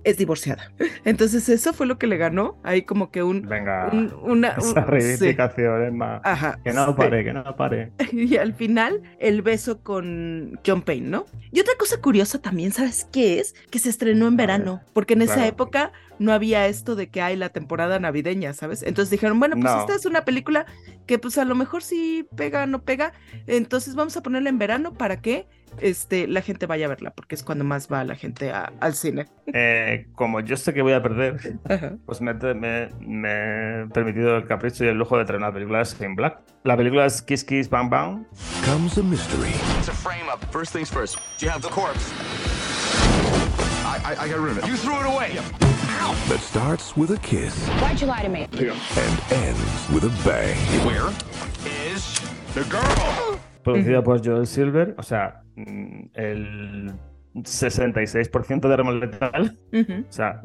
Es divorciada. Entonces eso fue lo que le ganó. Ahí como que un... Venga, un- una, un- esa sí. reivindicación, Emma. Ajá. Que no sí. pare, que no pare. Y al final, el beso con John Payne, ¿no? Y otra cosa curiosa también, ¿sabes qué es? Que se estrenó en ver, verano, porque en esa claro. época no había esto de que hay la temporada navideña, ¿sabes? Entonces dijeron, bueno, pues No. esta es una película que pues a lo mejor sí pega, no pega, entonces vamos a ponerla en verano para que este, la gente vaya a verla, porque es cuando más va la gente a- al cine. Eh, como yo sé que voy a perder, Ajá. pues me, me- me he permitido el capricho y el lujo de traer una película en Black. La película es Kiss Kiss Bang Bang. Comes a mystery. It's a frame up. First things first. Do you have the corpse? I, I, I got rid of it. You threw it away. That starts with a kiss Why'd you lie to me? and ends with a bang. Where is the girl? Producida por Joel Silver. O sea, mm, el 66% de Remo Letal. Ujú. O sea,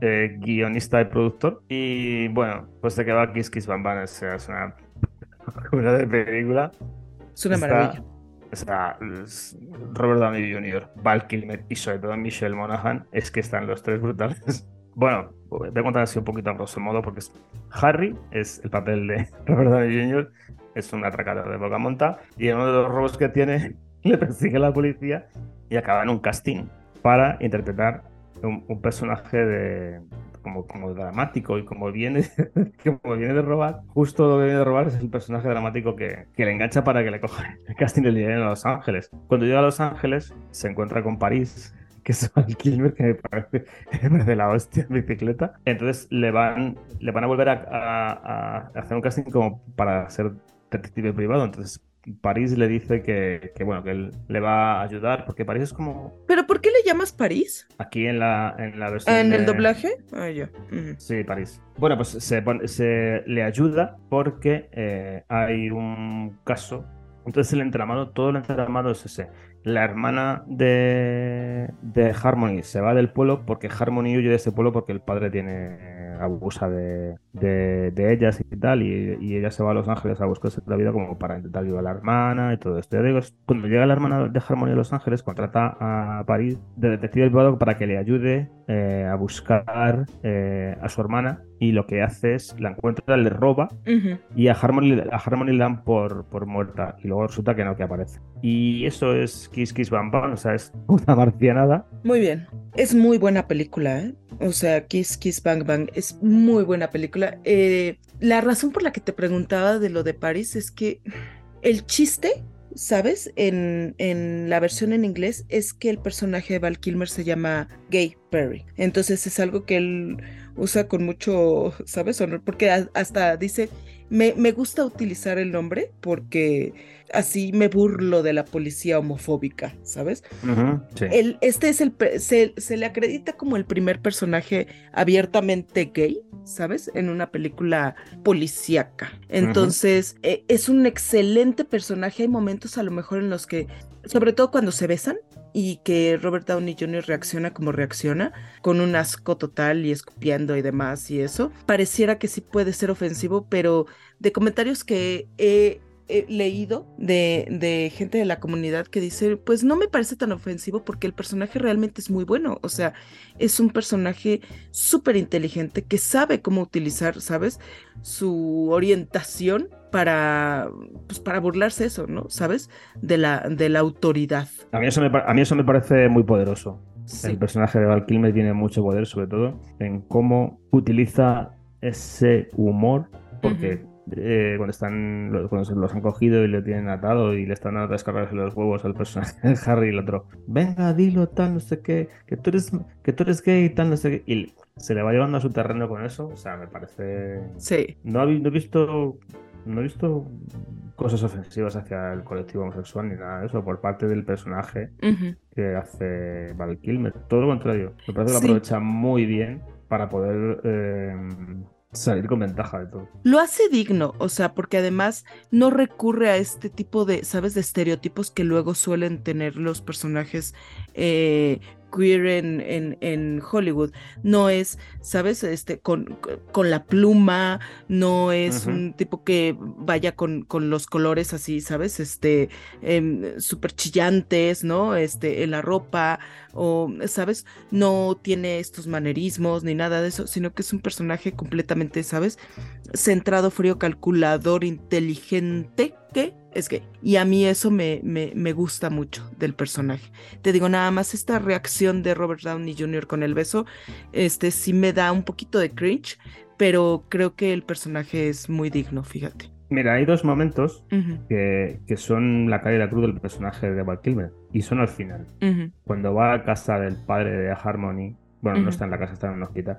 eh, guionista y productor. Y bueno, pues de que va Kiss Kiss Bang. O sea, es una locura de película. Es una Está- maravilla. o sea, Robert Downey Jr., Val Kilmer y sobre todo Michelle Monaghan, es que están los tres brutales. Bueno, voy a contar así un poquito a grosso modo, porque Harry es el papel de Robert Downey Jr., es un atracador de boca monta, y en uno de los robos que tiene le persigue la policía y acaba en un casting para interpretar un, personaje de, como, como, dramático y como viene, como viene de robar, justo lo que viene de robar es el personaje dramático que, que le engancha para que le coja el casting del día en Los Ángeles. Cuando llega a Los Ángeles se encuentra con París, que es Val Kilmer, que me parece, de la hostia en bicicleta. Entonces le van, le van a volver a, a, hacer un casting como para ser detective privado. Entonces París le dice que, que, bueno, que él le va a ayudar, porque París es como... ¿Pero por qué le llamas París? Aquí en la, en la versión... ¿En el doblaje? Ah, ya. Sí, París. Bueno, pues se, se le ayuda porque eh, hay un caso. Entonces el entramado, todo el entramado es ese la hermana de, de, Harmony se va del pueblo porque Harmony huye de ese pueblo porque el padre tiene abusa de, de, ellas y tal, y, ella se va a Los Ángeles a buscarse la vida como para intentar ayudar a la hermana y todo esto. digo, cuando llega la hermana de Harmony a Los Ángeles, contrata a París de detective privado para que le ayude eh, a buscar eh, a su hermana y lo que hace es la encuentra, le roba y a Harmony, a Harmony le dan por, por muerta y luego resulta que no, que aparece. Y eso es Kiss Kiss Bam Bam, o sea, es una marcianada. Muy bien, es muy buena película, ¿eh? O sea, Kiss Kiss Bang Bang es muy buena película. Eh, la razón por la que te preguntaba de lo de París es que el chiste ¿sabes? En, en, la versión en inglés es que el personaje de Val Kilmer se llama Gay Perry. Entonces es algo que él usa con mucho, ¿sabes? Honor, porque hasta dice, me, me gusta utilizar el nombre porque así me burlo de la policía homofóbica, ¿sabes? este es el, se, se, le acredita como el primer personaje abiertamente gay, ¿sabes? En una película policíaca. Entonces, e, es un excelente personaje. Hay momentos a lo mejor en los que, sobre todo cuando se besan, y que Robert Downey Jr. reacciona como reacciona, con un asco total y escupiendo y demás y eso. Pareciera que sí puede ser ofensivo, pero de comentarios que he leído de, de, gente de la comunidad que dice, pues no me parece tan ofensivo porque el personaje realmente es muy bueno, o sea, es un personaje súper inteligente que sabe cómo utilizar, ¿sabes? Su orientación para, pues para burlarse eso, ¿no? ¿Sabes? De la, de la autoridad. A mí eso me, a mí eso me parece muy poderoso. El personaje de Val Kilmer tiene mucho poder, sobre todo en cómo utiliza ese humor, porque... Eh, cuando están cuando se los han cogido y le tienen atado y le están a descargarse los huevos al personaje de Harry y el otro venga dilo tal no sé qué que tú eres que tú eres gay tal no sé qué y se le va llevando a su terreno con eso o sea me parece sí no, he visto no he visto cosas ofensivas hacia el colectivo homosexual ni nada de eso por parte del personaje que hace Val Kilmer todo lo contrario me parece que lo aprovecha muy bien para poder eh, salir con ventaja de todo. Lo hace digno, o sea, porque además no recurre a este tipo de, ¿sabes?, de estereotipos que luego suelen tener los personajes eh, queer en, en, Hollywood. No es, ¿sabes? Este, con, con la pluma, no es un tipo que vaya con, con, los colores así, ¿sabes? Este, eh, súper chillantes, ¿no? Este, en la ropa, o, ¿sabes? No tiene estos manerismos ni nada de eso, sino que es un personaje completamente, ¿sabes? Centrado, frío, calculador, inteligente, es gay. Y a mí eso me, me, gusta mucho del personaje. Te digo, nada más esta reacción de Robert Downey Jr. con el beso, este sí me da un poquito de cringe, pero creo que el personaje es muy digno, fíjate. Mira, hay dos momentos que, que, son la caída de la cruz del personaje de Val Kilmer y son al final. Cuando va a casa del padre de Harmony, bueno, no está en la casa, está en un hospital,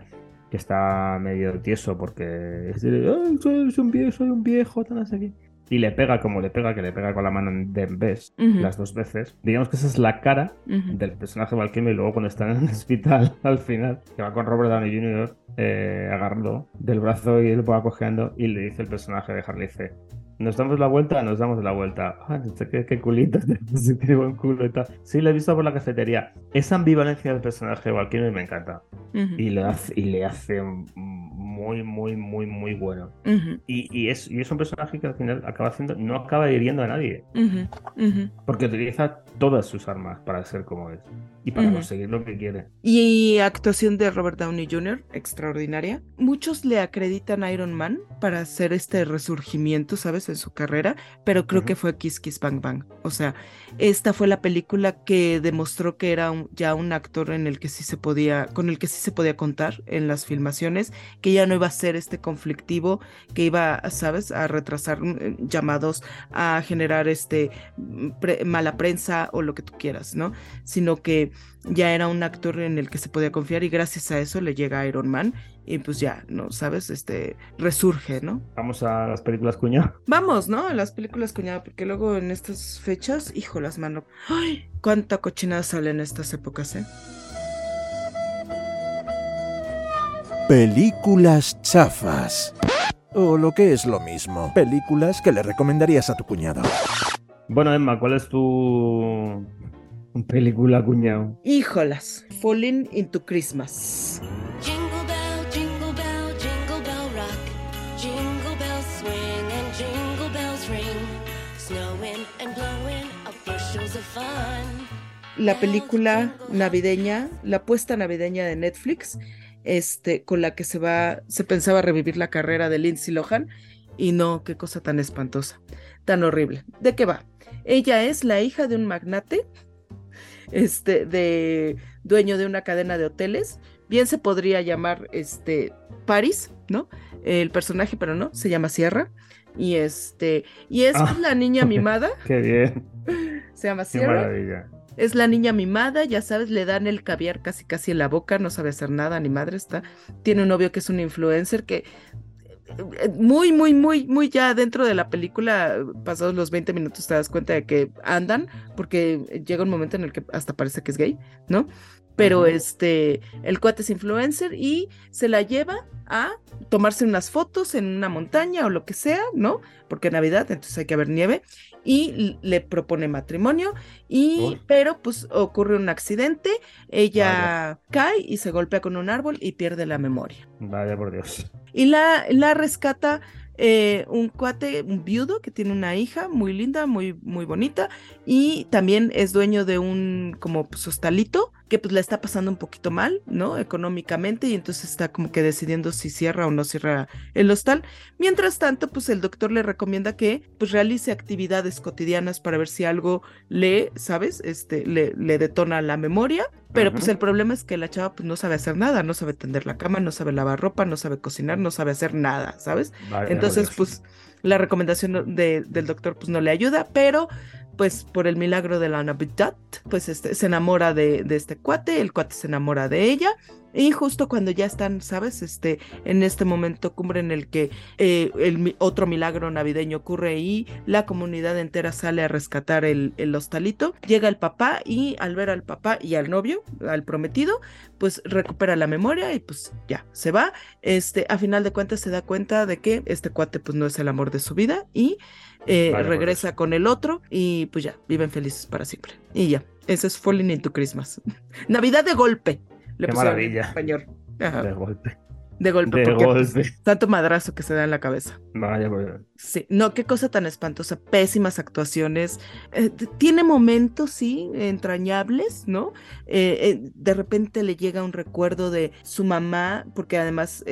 que está medio tieso porque es de, soy, un viejo, soy un viejo, sé qué y le pega como le pega, que le pega con la mano de en vez las dos veces. Digamos que esa es la cara del personaje Valkyrie y luego cuando está en el hospital al final, que va con Robert Downey Jr. Eh, agarrando del brazo y él va cojeando y le dice el personaje de Harley C. Nos damos la vuelta, nos damos la vuelta. Ah, qué, qué culito, tiene buen culo y tal. Sí, lo he visto por la cafetería. Esa ambivalencia del personaje de Valkyrie me encanta. y, le hace, y le hace muy, muy, muy, muy bueno. Y, y es, y es un personaje que al final acaba haciendo, no acaba hiriendo a nadie, porque utiliza todas sus armas para ser como es y para conseguir lo que quiere. Y actuación de Robert Downey Jr., extraordinaria. Muchos le acreditan a Iron Man para hacer este resurgimiento, ¿sabes?, en su carrera, pero creo que fue Kiss Kiss Bang Bang. O sea, esta fue la película que demostró que era un- ya un actor en el que sí se podía, con el que sí se podía contar en las filmaciones, que ya no iba a ser este conflictivo, que iba, ¿sabes?, a retrasar mm, llamados, a generar este mm, pre- mala prensa o lo que tú quieras, ¿no? Sino que ya era un actor en el que se podía confiar y gracias a eso le llega Iron Man y pues ya, ¿no? ¿Sabes? Este resurge, ¿no? Vamos a las películas cuña. Vamos, ¿no? A las películas cuñada, porque luego en estas fechas, hijo, las mano. ¡Ay! Cuánta cochinada sale en estas épocas, ¿eh? Películas chafas. O lo que es lo mismo, películas que le recomendarías a tu cuñado. Bueno, Emma, ¿cuál es tu película cuñado? Híjolas. Falling into Christmas. La película navideña, la puesta navideña de Netflix, este, con la que se va, se pensaba revivir la carrera de Lindsay Lohan, y no, qué cosa tan espantosa, tan horrible. ¿De qué va? Ella es la hija de un magnate, este, de dueño de una cadena de hoteles. Bien se podría llamar este Paris, ¿no? El personaje, pero no, se llama Sierra. Y este, y es Ah. la niña mimada, Qué bien, se llama qué Sierra. maravilla. Es la niña mimada, ya sabes, le dan el caviar casi casi en la boca, no sabe hacer nada, ni madre está. Tiene un novio que es un influencer que muy, muy, muy, muy ya dentro de la película, pasados los 20 minutos te das cuenta de que andan, porque llega un momento en el que hasta parece que es gay, ¿no? Pero este, el cuate es influencer y se la lleva a tomarse unas fotos en una montaña o lo que sea, ¿no? Porque Navidad, entonces hay que haber nieve, y le propone matrimonio, y Uy. pero pues ocurre un accidente, ella cae y se golpea con un árbol y pierde la memoria. Vaya por Dios. Y la, la rescata eh, un cuate, un viudo que tiene una hija muy linda, muy, muy bonita, y también es dueño de un como pues, hostalito que pues la está pasando un poquito mal, ¿no? Económicamente, y entonces está como que decidiendo si cierra o no cierra el hostal. Mientras tanto, pues el doctor le recomienda que pues realice actividades cotidianas para ver si algo le, ¿sabes? Este, le, le detona la memoria. Pero pues el problema es que la chava pues no sabe hacer nada, no sabe tender la cama, no sabe lavar ropa, no sabe cocinar, no sabe hacer nada, ¿sabes? Entonces Dios. pues la recomendación de- del doctor pues no le ayuda, pero pues por el milagro de la Navidad, pues este, se enamora de, de este cuate, el cuate se enamora de ella. Y justo cuando ya están, ¿sabes? Este, en este momento cumbre en el que eh, el otro milagro navideño ocurre y la comunidad entera sale a rescatar el, el hostalito, llega el papá y al ver al papá y al novio, al prometido, pues recupera la memoria y pues ya, se va. Este, a final de cuentas se da cuenta de que este cuate pues no es el amor de su vida y eh, regresa con el otro y pues ya, viven felices para siempre. Y ya, ese es Falling into Christmas. Navidad de golpe. Le Qué pusieron en maravilla. español. Ajá, De golpe. De golpe. De porque, golpe. tanto madrazo que se da en la cabeza. Vaya Dios. Sí, no, qué cosa tan espantosa, pésimas actuaciones. Eh, tiene momentos, sí, entrañables, ¿no? Eh, eh, de repente le llega un recuerdo de su mamá, porque además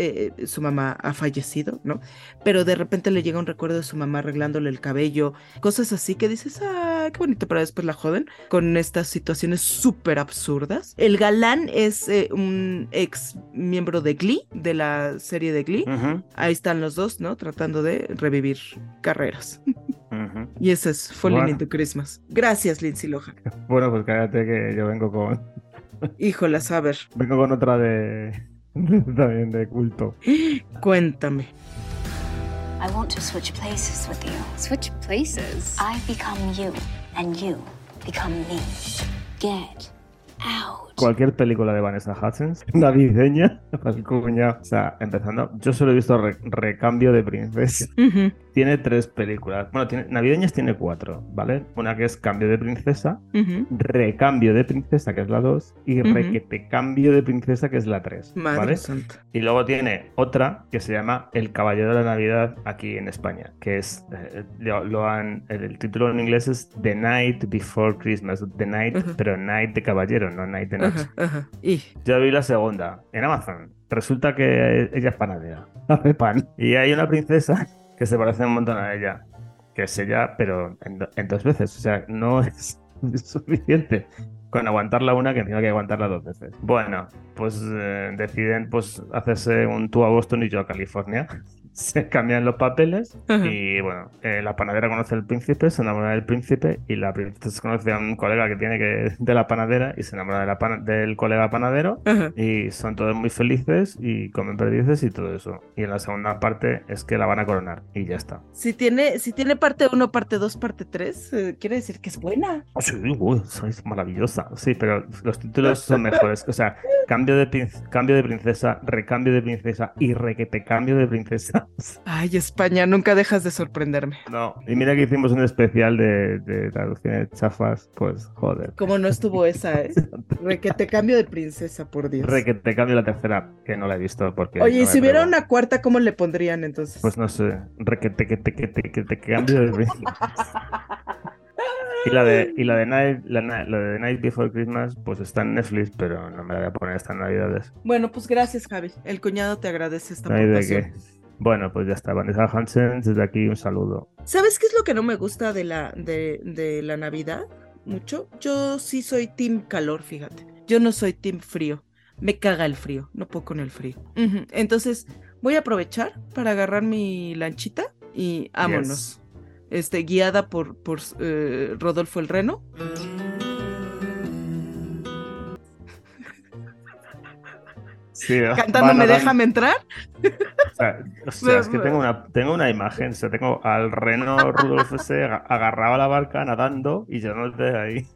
su mamá ha fallecido, ¿no? Pero de repente le llega un recuerdo de su mamá arreglándole el cabello, cosas así que dices, ah, qué bonito, pero después la joden con estas situaciones súper absurdas. El galán es un ex miembro de Glee, de la serie de Glee. Ujú, Ahí están los dos, ¿no? Tratando de revivir carreras. ujú. Y ese es Falling Bueno. into Christmas. Gracias, Lindsay Lohan. Bueno, pues cállate que yo vengo con Híjolas, a ver, vengo con otra de también de culto. cuéntame. I want to switch places with you. Switch places. I become you, and you become me. Get out. Cualquier película de Vanessa Hudgens, navideña, cuñado. O sea, empezando, yo solo he visto Re- Recambio de Princesa. Ujú. Tiene tres películas. Bueno, tiene, navideñas tiene cuatro, ¿vale? Una que es Cambio de Princesa, Ujú. Recambio de Princesa, que es la 2, y Ujú. Requete Cambio de Princesa, que es la 3. Madre ¿vale? santa. Y luego tiene otra que se llama El Caballero de la Navidad aquí en España, que es, eh, lo, lo han, el, el título en inglés es The Night Before Christmas, The Night, pero Night de caballero, no Night de. Ajá, ajá. Y Yo vi la segunda en Amazon. Resulta que ella es panadera, hace pan. Y hay una princesa que se parece un montón a ella, que es ella, pero en, do- en dos veces. O sea, no es suficiente con aguantarla una que encima hay que aguantarla dos veces. Bueno, pues eh, deciden pues hacerse un tú a Boston y yo a California. Se cambian los papeles Ajá. y bueno, eh, la panadera conoce al príncipe, se enamora del príncipe y la princesa conoce a un colega que tiene que de la panadera y se enamora de la pana- del colega panadero Ajá. y son todos muy felices y comen perdices y todo eso. Y en la segunda parte es que la van a coronar y ya está. si tiene, si tiene parte 1, parte 2, parte 3, quiere decir que es buena. Oh, sí, uy, sois maravillosa. Sí, pero los títulos son mejores. O sea, cambio de, cambio de princesa, recambio de princesa y requete cambio de princesa. Ay, España, nunca dejas de sorprenderme. No. Y mira que hicimos un especial de, de traducciones chafas, pues joder. Como no estuvo esa, ¿eh? Requete cambio de princesa, por Dios. Requete cambio la tercera, que no la he visto porque. Oye, y no si hubiera una cuarta, ¿cómo le pondrían entonces? Pues no sé, requete que te que te que te cambio de princesa. Y la de, y la de Night, la, la de Night Before Christmas, pues está en Netflix, pero no me la voy a poner estas navidades. Bueno, pues gracias, Javi. El cuñado te agradece esta No hay de qué. Bueno, pues ya está. Vanessa Hansen, desde aquí un saludo. ¿Sabes qué es lo que no me gusta de la, de, de la Navidad? Mucho. Yo sí soy team calor, fíjate. Yo no soy team frío. Me caga el frío. No puedo con el frío. Entonces, voy a aprovechar para agarrar mi lanchita y vámonos. Este, guiada por, por eh, Rodolfo el Reno. Sí, Cantando Me déjame entrar. O sea, o sea, es que tengo una, tengo una imagen. O sea, tengo al reno Rudolf ese aga- agarrado a la barca nadando y yo no estoy ahí.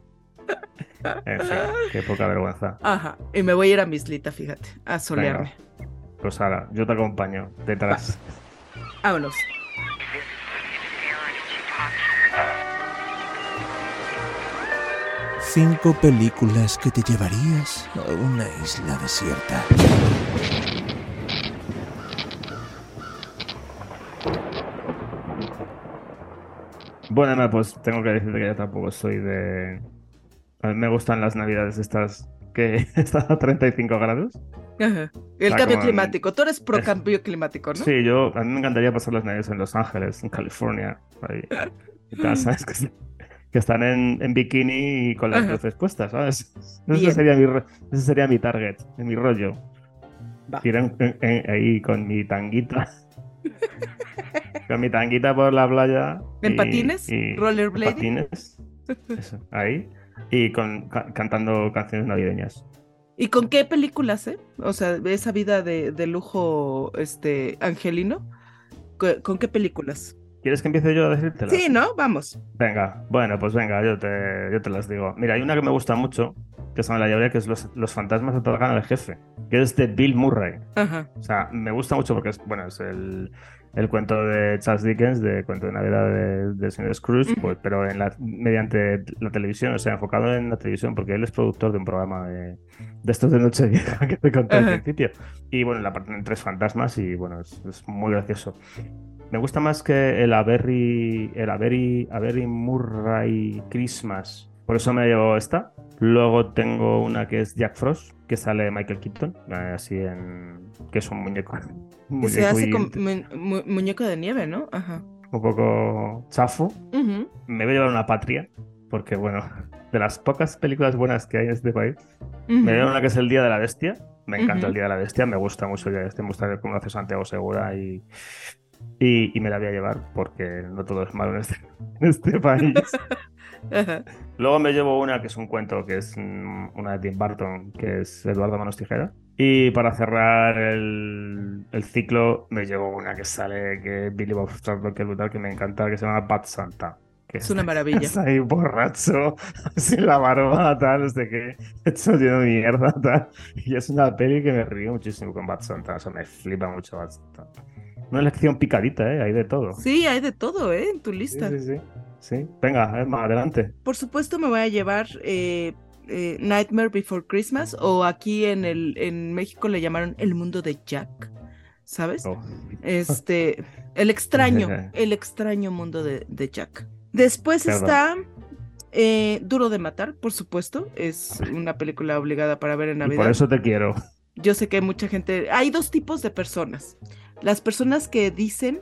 En fin, qué poca vergüenza. Ajá. Y me voy a ir a mi islita, fíjate, a solearme. Pues ahora, yo te acompaño detrás. Vámonos. Cinco películas que te llevarías a una isla desierta. Bueno, Emma, pues tengo que decirte que yo tampoco soy de. A mí me gustan las navidades estas que están a 35 grados. Ajá. El Ah, cambio como en- climático. Tú eres pro es- cambio climático, ¿no? Sí, yo, a mí me encantaría pasar las navidades en Los Ángeles, en California. Ahí. ¿sabes? Que, que están en, en bikini y con las luces puestas, ¿sabes? Ese sería mi, ese sería mi target, mi rollo. Va. Ir en- ahí con mi tanguita. con mi tanguita por la playa. ¿En y- patines? y- ¿Rollerblading? Patines. Eso, ahí. Y con, ca- cantando canciones navideñas. ¿Y con qué películas, eh? O sea, esa vida de, de lujo este angelino. ¿Con, con qué películas? ¿Quieres que empiece yo a decírtelas? Sí, ¿no? Vamos. Venga, bueno, pues venga, yo te, yo te las digo. Mira, hay una que me gusta mucho, que se me la llevaré, que es Los, los fantasmas atacan al jefe, que es de Bill Murray. Ajá. O sea, me gusta mucho porque es, bueno, es el, el cuento de Charles Dickens, de cuento de Navidad de- del señor Scrooge, pues, pero en la, mediante la televisión, o sea, enfocado en la televisión, porque él es productor de un programa de, de estos de Nochevieja que te conté al principio. Y bueno, la parte en tres fantasmas y bueno, es, es muy gracioso. Me gusta más que el Avery, el Avery, Avery Murray Christmas. Por eso me llevo esta. Luego tengo una que es Jack Frost, que sale Michael Keaton, eh, así en. que es un muñeco. un Que se muñeco hace y con mu- mu- muñeco de nieve, ¿no? Ajá. un poco chafo. Me voy a llevar una patria, porque bueno, de las pocas películas buenas que hay en este país, me voy a llevar una que es El Día de la Bestia. Me encanta. El Día de la Bestia, me gusta mucho el Día de la Bestia, me gusta cómo hace Santiago Segura y, y, y me la voy a llevar porque no todo es malo en este, en este país. Ajá. Luego me llevo una que es un cuento, que es mm, una de Tim Burton, que es Eduardo Manos Tijera. Y para cerrar el, el ciclo, me llevo una que sale, que es Billy Bob Thornton, que es brutal, que me encanta, que se llama Bad Santa. que Es una maravilla. Está ahí borracho, sin la barba, tal, no sé qué, hecho lleno de mierda, tal. Y es una peli que me río muchísimo con Bad Santa, o sea, me flipa mucho Bad Santa. Una lección picadita, ¿eh? Hay de todo. Sí, hay de todo, ¿eh? En tu lista. sí, sí. Sí, venga, Emma, adelante. Por supuesto me voy a llevar eh, eh, Nightmare Before Christmas o aquí en el en México le llamaron El Mundo de Jack, ¿sabes? Oh. Este, el extraño, el extraño mundo de, de Jack. Después Perdón. está eh, Duro de Matar, por supuesto, es una película obligada para ver en Y Navidad. por eso te quiero. Yo sé que hay mucha gente, hay dos tipos de personas. Las personas que dicen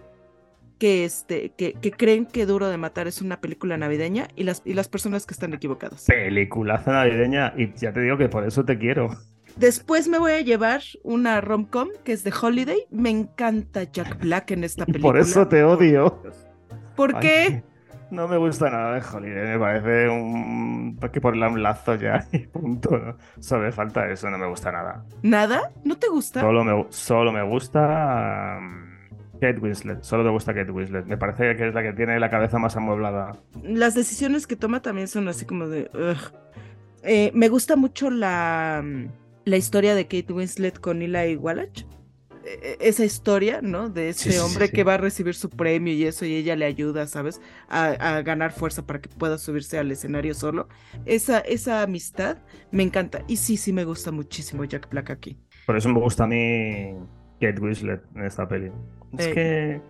que, este, que, que creen que Duro de Matar es una película navideña y las, y las personas que están equivocadas. Peliculaza navideña y ya te digo que por eso te quiero. Después me voy a llevar una rom-com que es de Holiday. Me encanta Jack Black en esta Y película. por eso te odio. ¿Por Ay, qué? No me gusta nada de Holiday, me parece un... que ponerle un lazo ya y punto. ¿no? Solo me falta eso, no me gusta nada. ¿Nada? ¿No te gusta? Solo me, solo me gusta um, Kate Winslet, solo me gusta Kate Winslet. Me parece que es la que tiene la cabeza más amueblada. Las decisiones que toma también son así como de... Eh, me gusta mucho la, mm, la historia de Kate Winslet con Eli Wallach. Eh, Esa historia, ¿no? De Sí, sí, hombre sí. que va a recibir su premio y eso, y ella le ayuda, ¿sabes? A, a ganar fuerza para que pueda subirse al escenario solo. Esa, esa amistad me encanta. Y sí, sí me gusta muchísimo Jack Black aquí. Por eso me gusta a mí Kate Winslet en esta peli. Es Eh. que...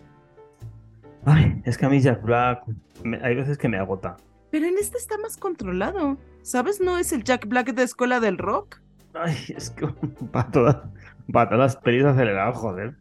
Ay, es que a mí Jack Black me- hay veces que me agota. Pero en este está más controlado. ¿Sabes? No es el Jack Black de Escuela del Rock. Ay, es que va todas, las pelis aceleradas, joder.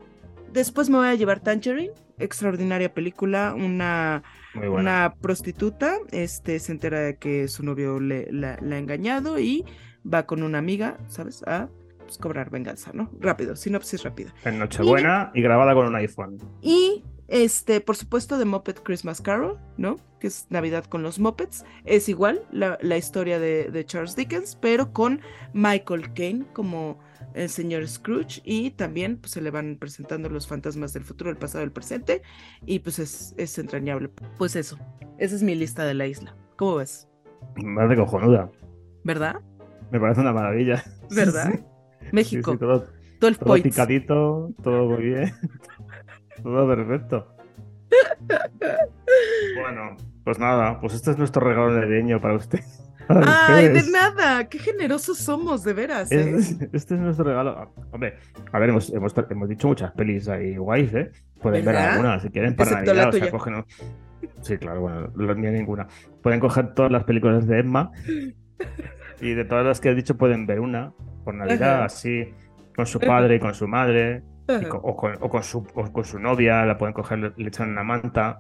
Después me voy a llevar Tangerine, extraordinaria película, una, una prostituta, este se entera de que su novio le, la, la ha engañado y va con una amiga, ¿sabes? A pues, cobrar venganza, ¿no? Rápido, sinopsis rápida. En Nochebuena y grabada con un iPhone. Y este, por supuesto, de Muppet Christmas Carol, ¿no? Que es Navidad con los Muppets. Es igual la, la historia de, de Charles Dickens, pero con Michael Caine como el señor Scrooge. Y también pues, se le van presentando los fantasmas del futuro, el pasado, el presente. Y pues es, es entrañable. Pues eso, esa es mi lista de la isla. ¿Cómo ves? Parece cojonuda. ¿Verdad? Me parece una maravilla. ¿Verdad? Sí. México. Sí, sí, todo, 12 todo picadito, todo muy bien. todo perfecto. Bueno, pues nada, pues este es nuestro regalo navideño para usted. Para Ay, de nada. Qué generosos somos, de veras. ¿eh? Este, este es nuestro regalo. Hombre, a ver, hemos, hemos, hemos dicho muchas pelis ahí guays, ¿eh? Pueden ver ¿Verdad? alguna si quieren para Excepto la Navidad. O sea, cogen Sí, claro, bueno, no ni ninguna. Pueden coger todas las películas de Emma y de todas las que he dicho pueden ver una por Navidad, Ajá. así, con su padre y con su madre. con- o, con, o con su, o con su novia, la pueden coger, le, le echan una manta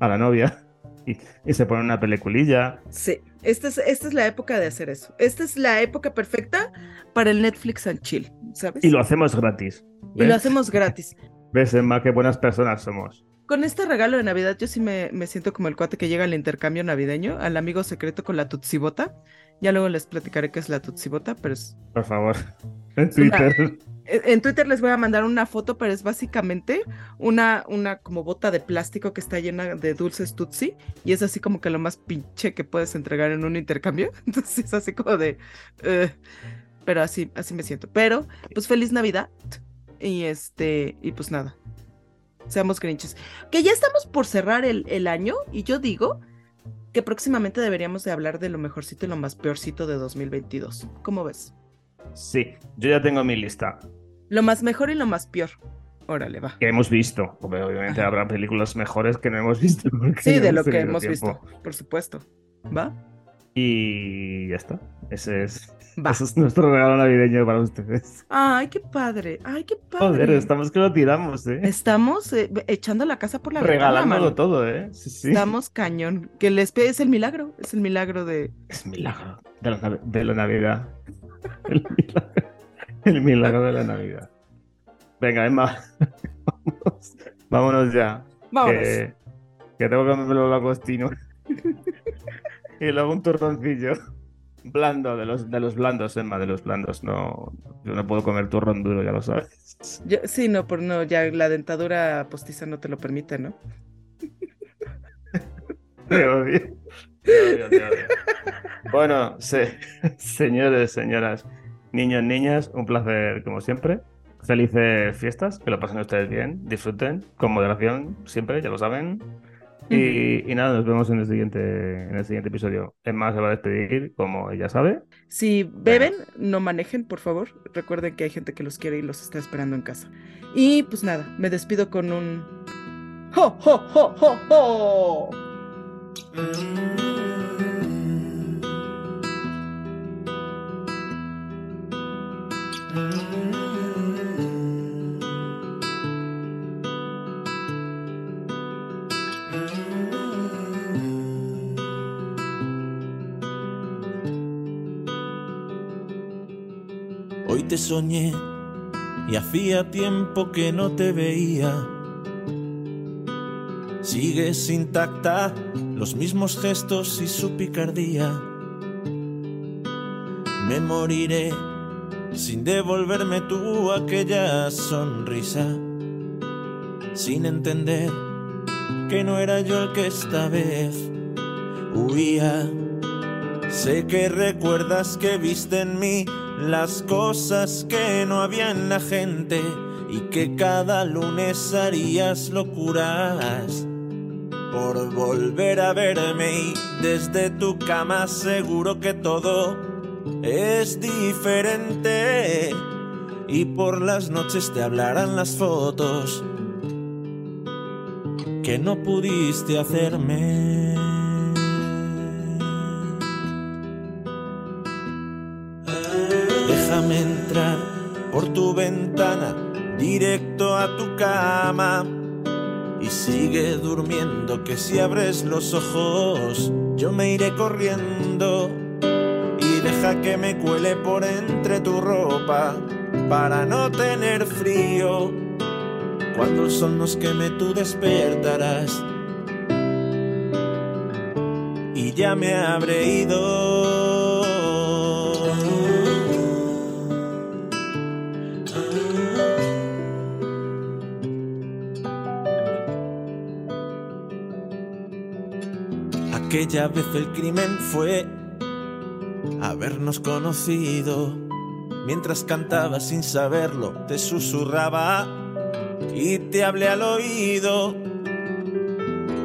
a la novia y, y se ponen una peliculilla. Sí, esta es, esta es la época de hacer eso. Esta es la época perfecta para el Netflix and chill, ¿sabes? Y lo hacemos gratis. Y lo hacemos gratis. ¿Ves, Emma, qué buenas personas somos? Con este regalo de Navidad, yo sí me, me siento como el cuate que llega al intercambio navideño, al amigo secreto con la tutsibota. Ya luego les platicaré qué es la tutsibota, pero es... Por favor. En Twitter. En Twitter les voy a mandar una foto, pero es básicamente una, una como bota de plástico que está llena de dulces tutsi y es así como que lo más pinche que puedes entregar en un intercambio. Entonces es así como de... eh, pero así, así me siento. Pero, pues feliz Navidad. Y este, y pues nada. Seamos grinches. Que ya estamos por cerrar el, el año y yo digo que próximamente deberíamos de hablar de lo mejorcito y lo más peorcito de 2022. ¿Cómo ves? Sí, yo ya tengo mi lista. Lo más mejor y lo más peor. Órale, va. Que hemos visto. Obviamente habrá películas mejores que no hemos visto. Sí, no de lo que hemos tiempo. visto, por supuesto. ¿Va? Y ya está. Ese es, Va. ese es nuestro regalo navideño para ustedes. Ay, qué padre. Ay, qué padre. Joder, estamos que lo tiramos, ¿eh? Estamos eh, echando la casa por la ventana, Regalándolo todo, ¿eh? Sí, sí. Estamos cañón. Que les pe- es el milagro. Es el milagro de. Es milagro de la, nav- de la Navidad. El milagro, el milagro de la Navidad. Venga, Emma. Vámonos, vámonos ya. Vámonos. Que, que tengo que comerme el lagostino. y luego un turroncillo. Blando, de los, de los blandos, Emma, de los blandos. No, yo no puedo comer turrón duro, ya lo sabes. Yo- sí, no, por no, ya la dentadura postiza no te lo permite, ¿no? Te odio. Te odio, te odio. Bueno, se- señores, señoras, niños, niñas, un placer como siempre. Felices fiestas, que lo pasen ustedes bien, disfruten, con moderación, siempre, ya lo saben. Y, y nada, nos vemos en el siguiente, en el siguiente episodio. Emma se va a despedir, como ella sabe. Si beben, no manejen, por favor. Recuerden que hay gente que los quiere y los está esperando en casa. Y pues nada, me despido con un. ¡Ho, ho, ho, ho, ho! Hoy te soñé y hacía tiempo que no te veía. Sigues intacta, los mismos gestos y su picardía. Me moriré sin devolverme tú aquella sonrisa, sin entender que no era yo el que esta vez huía. Sé que recuerdas que viste en mí las cosas que no había en la gente y que cada lunes harías locuras por volver a verme y desde tu cama seguro que todo es diferente y por las noches te hablarán las fotos que no pudiste hacerme. Déjame entrar por tu ventana, directo a tu cama. Y sigue durmiendo, que si abres los ojos, yo me iré corriendo. Y deja que me cuele por entre tu ropa, para no tener frío. Cuando el sol nos queme, tú despertarás. Y ya me habré ido. Aquella vez el crimen fue habernos conocido. Mientras cantaba sin saberlo, te susurraba y te hablé al oído.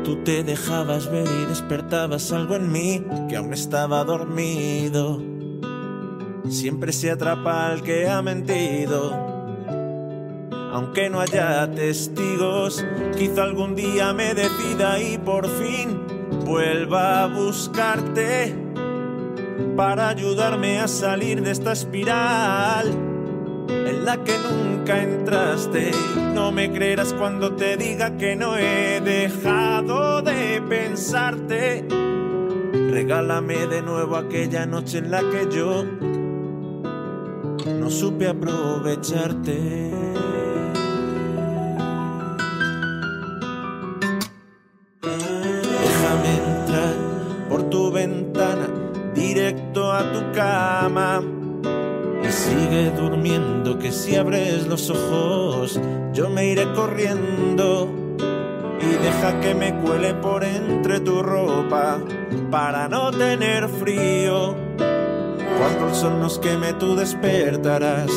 Tú te dejabas ver y despertabas algo en mí que aún estaba dormido. Siempre se atrapa al que ha mentido. Aunque no haya testigos, quizá algún día me decida y por fin vuelva a buscarte para ayudarme a salir de esta espiral en la que nunca entraste. No me creerás cuando te diga que no he dejado de pensarte. Regálame de nuevo aquella noche en la que yo no supe aprovecharte. Si abres los ojos, yo me iré corriendo. Y deja que me cuele por entre tu ropa, para no tener frío. Cuando el sol nos queme, tú despertarás.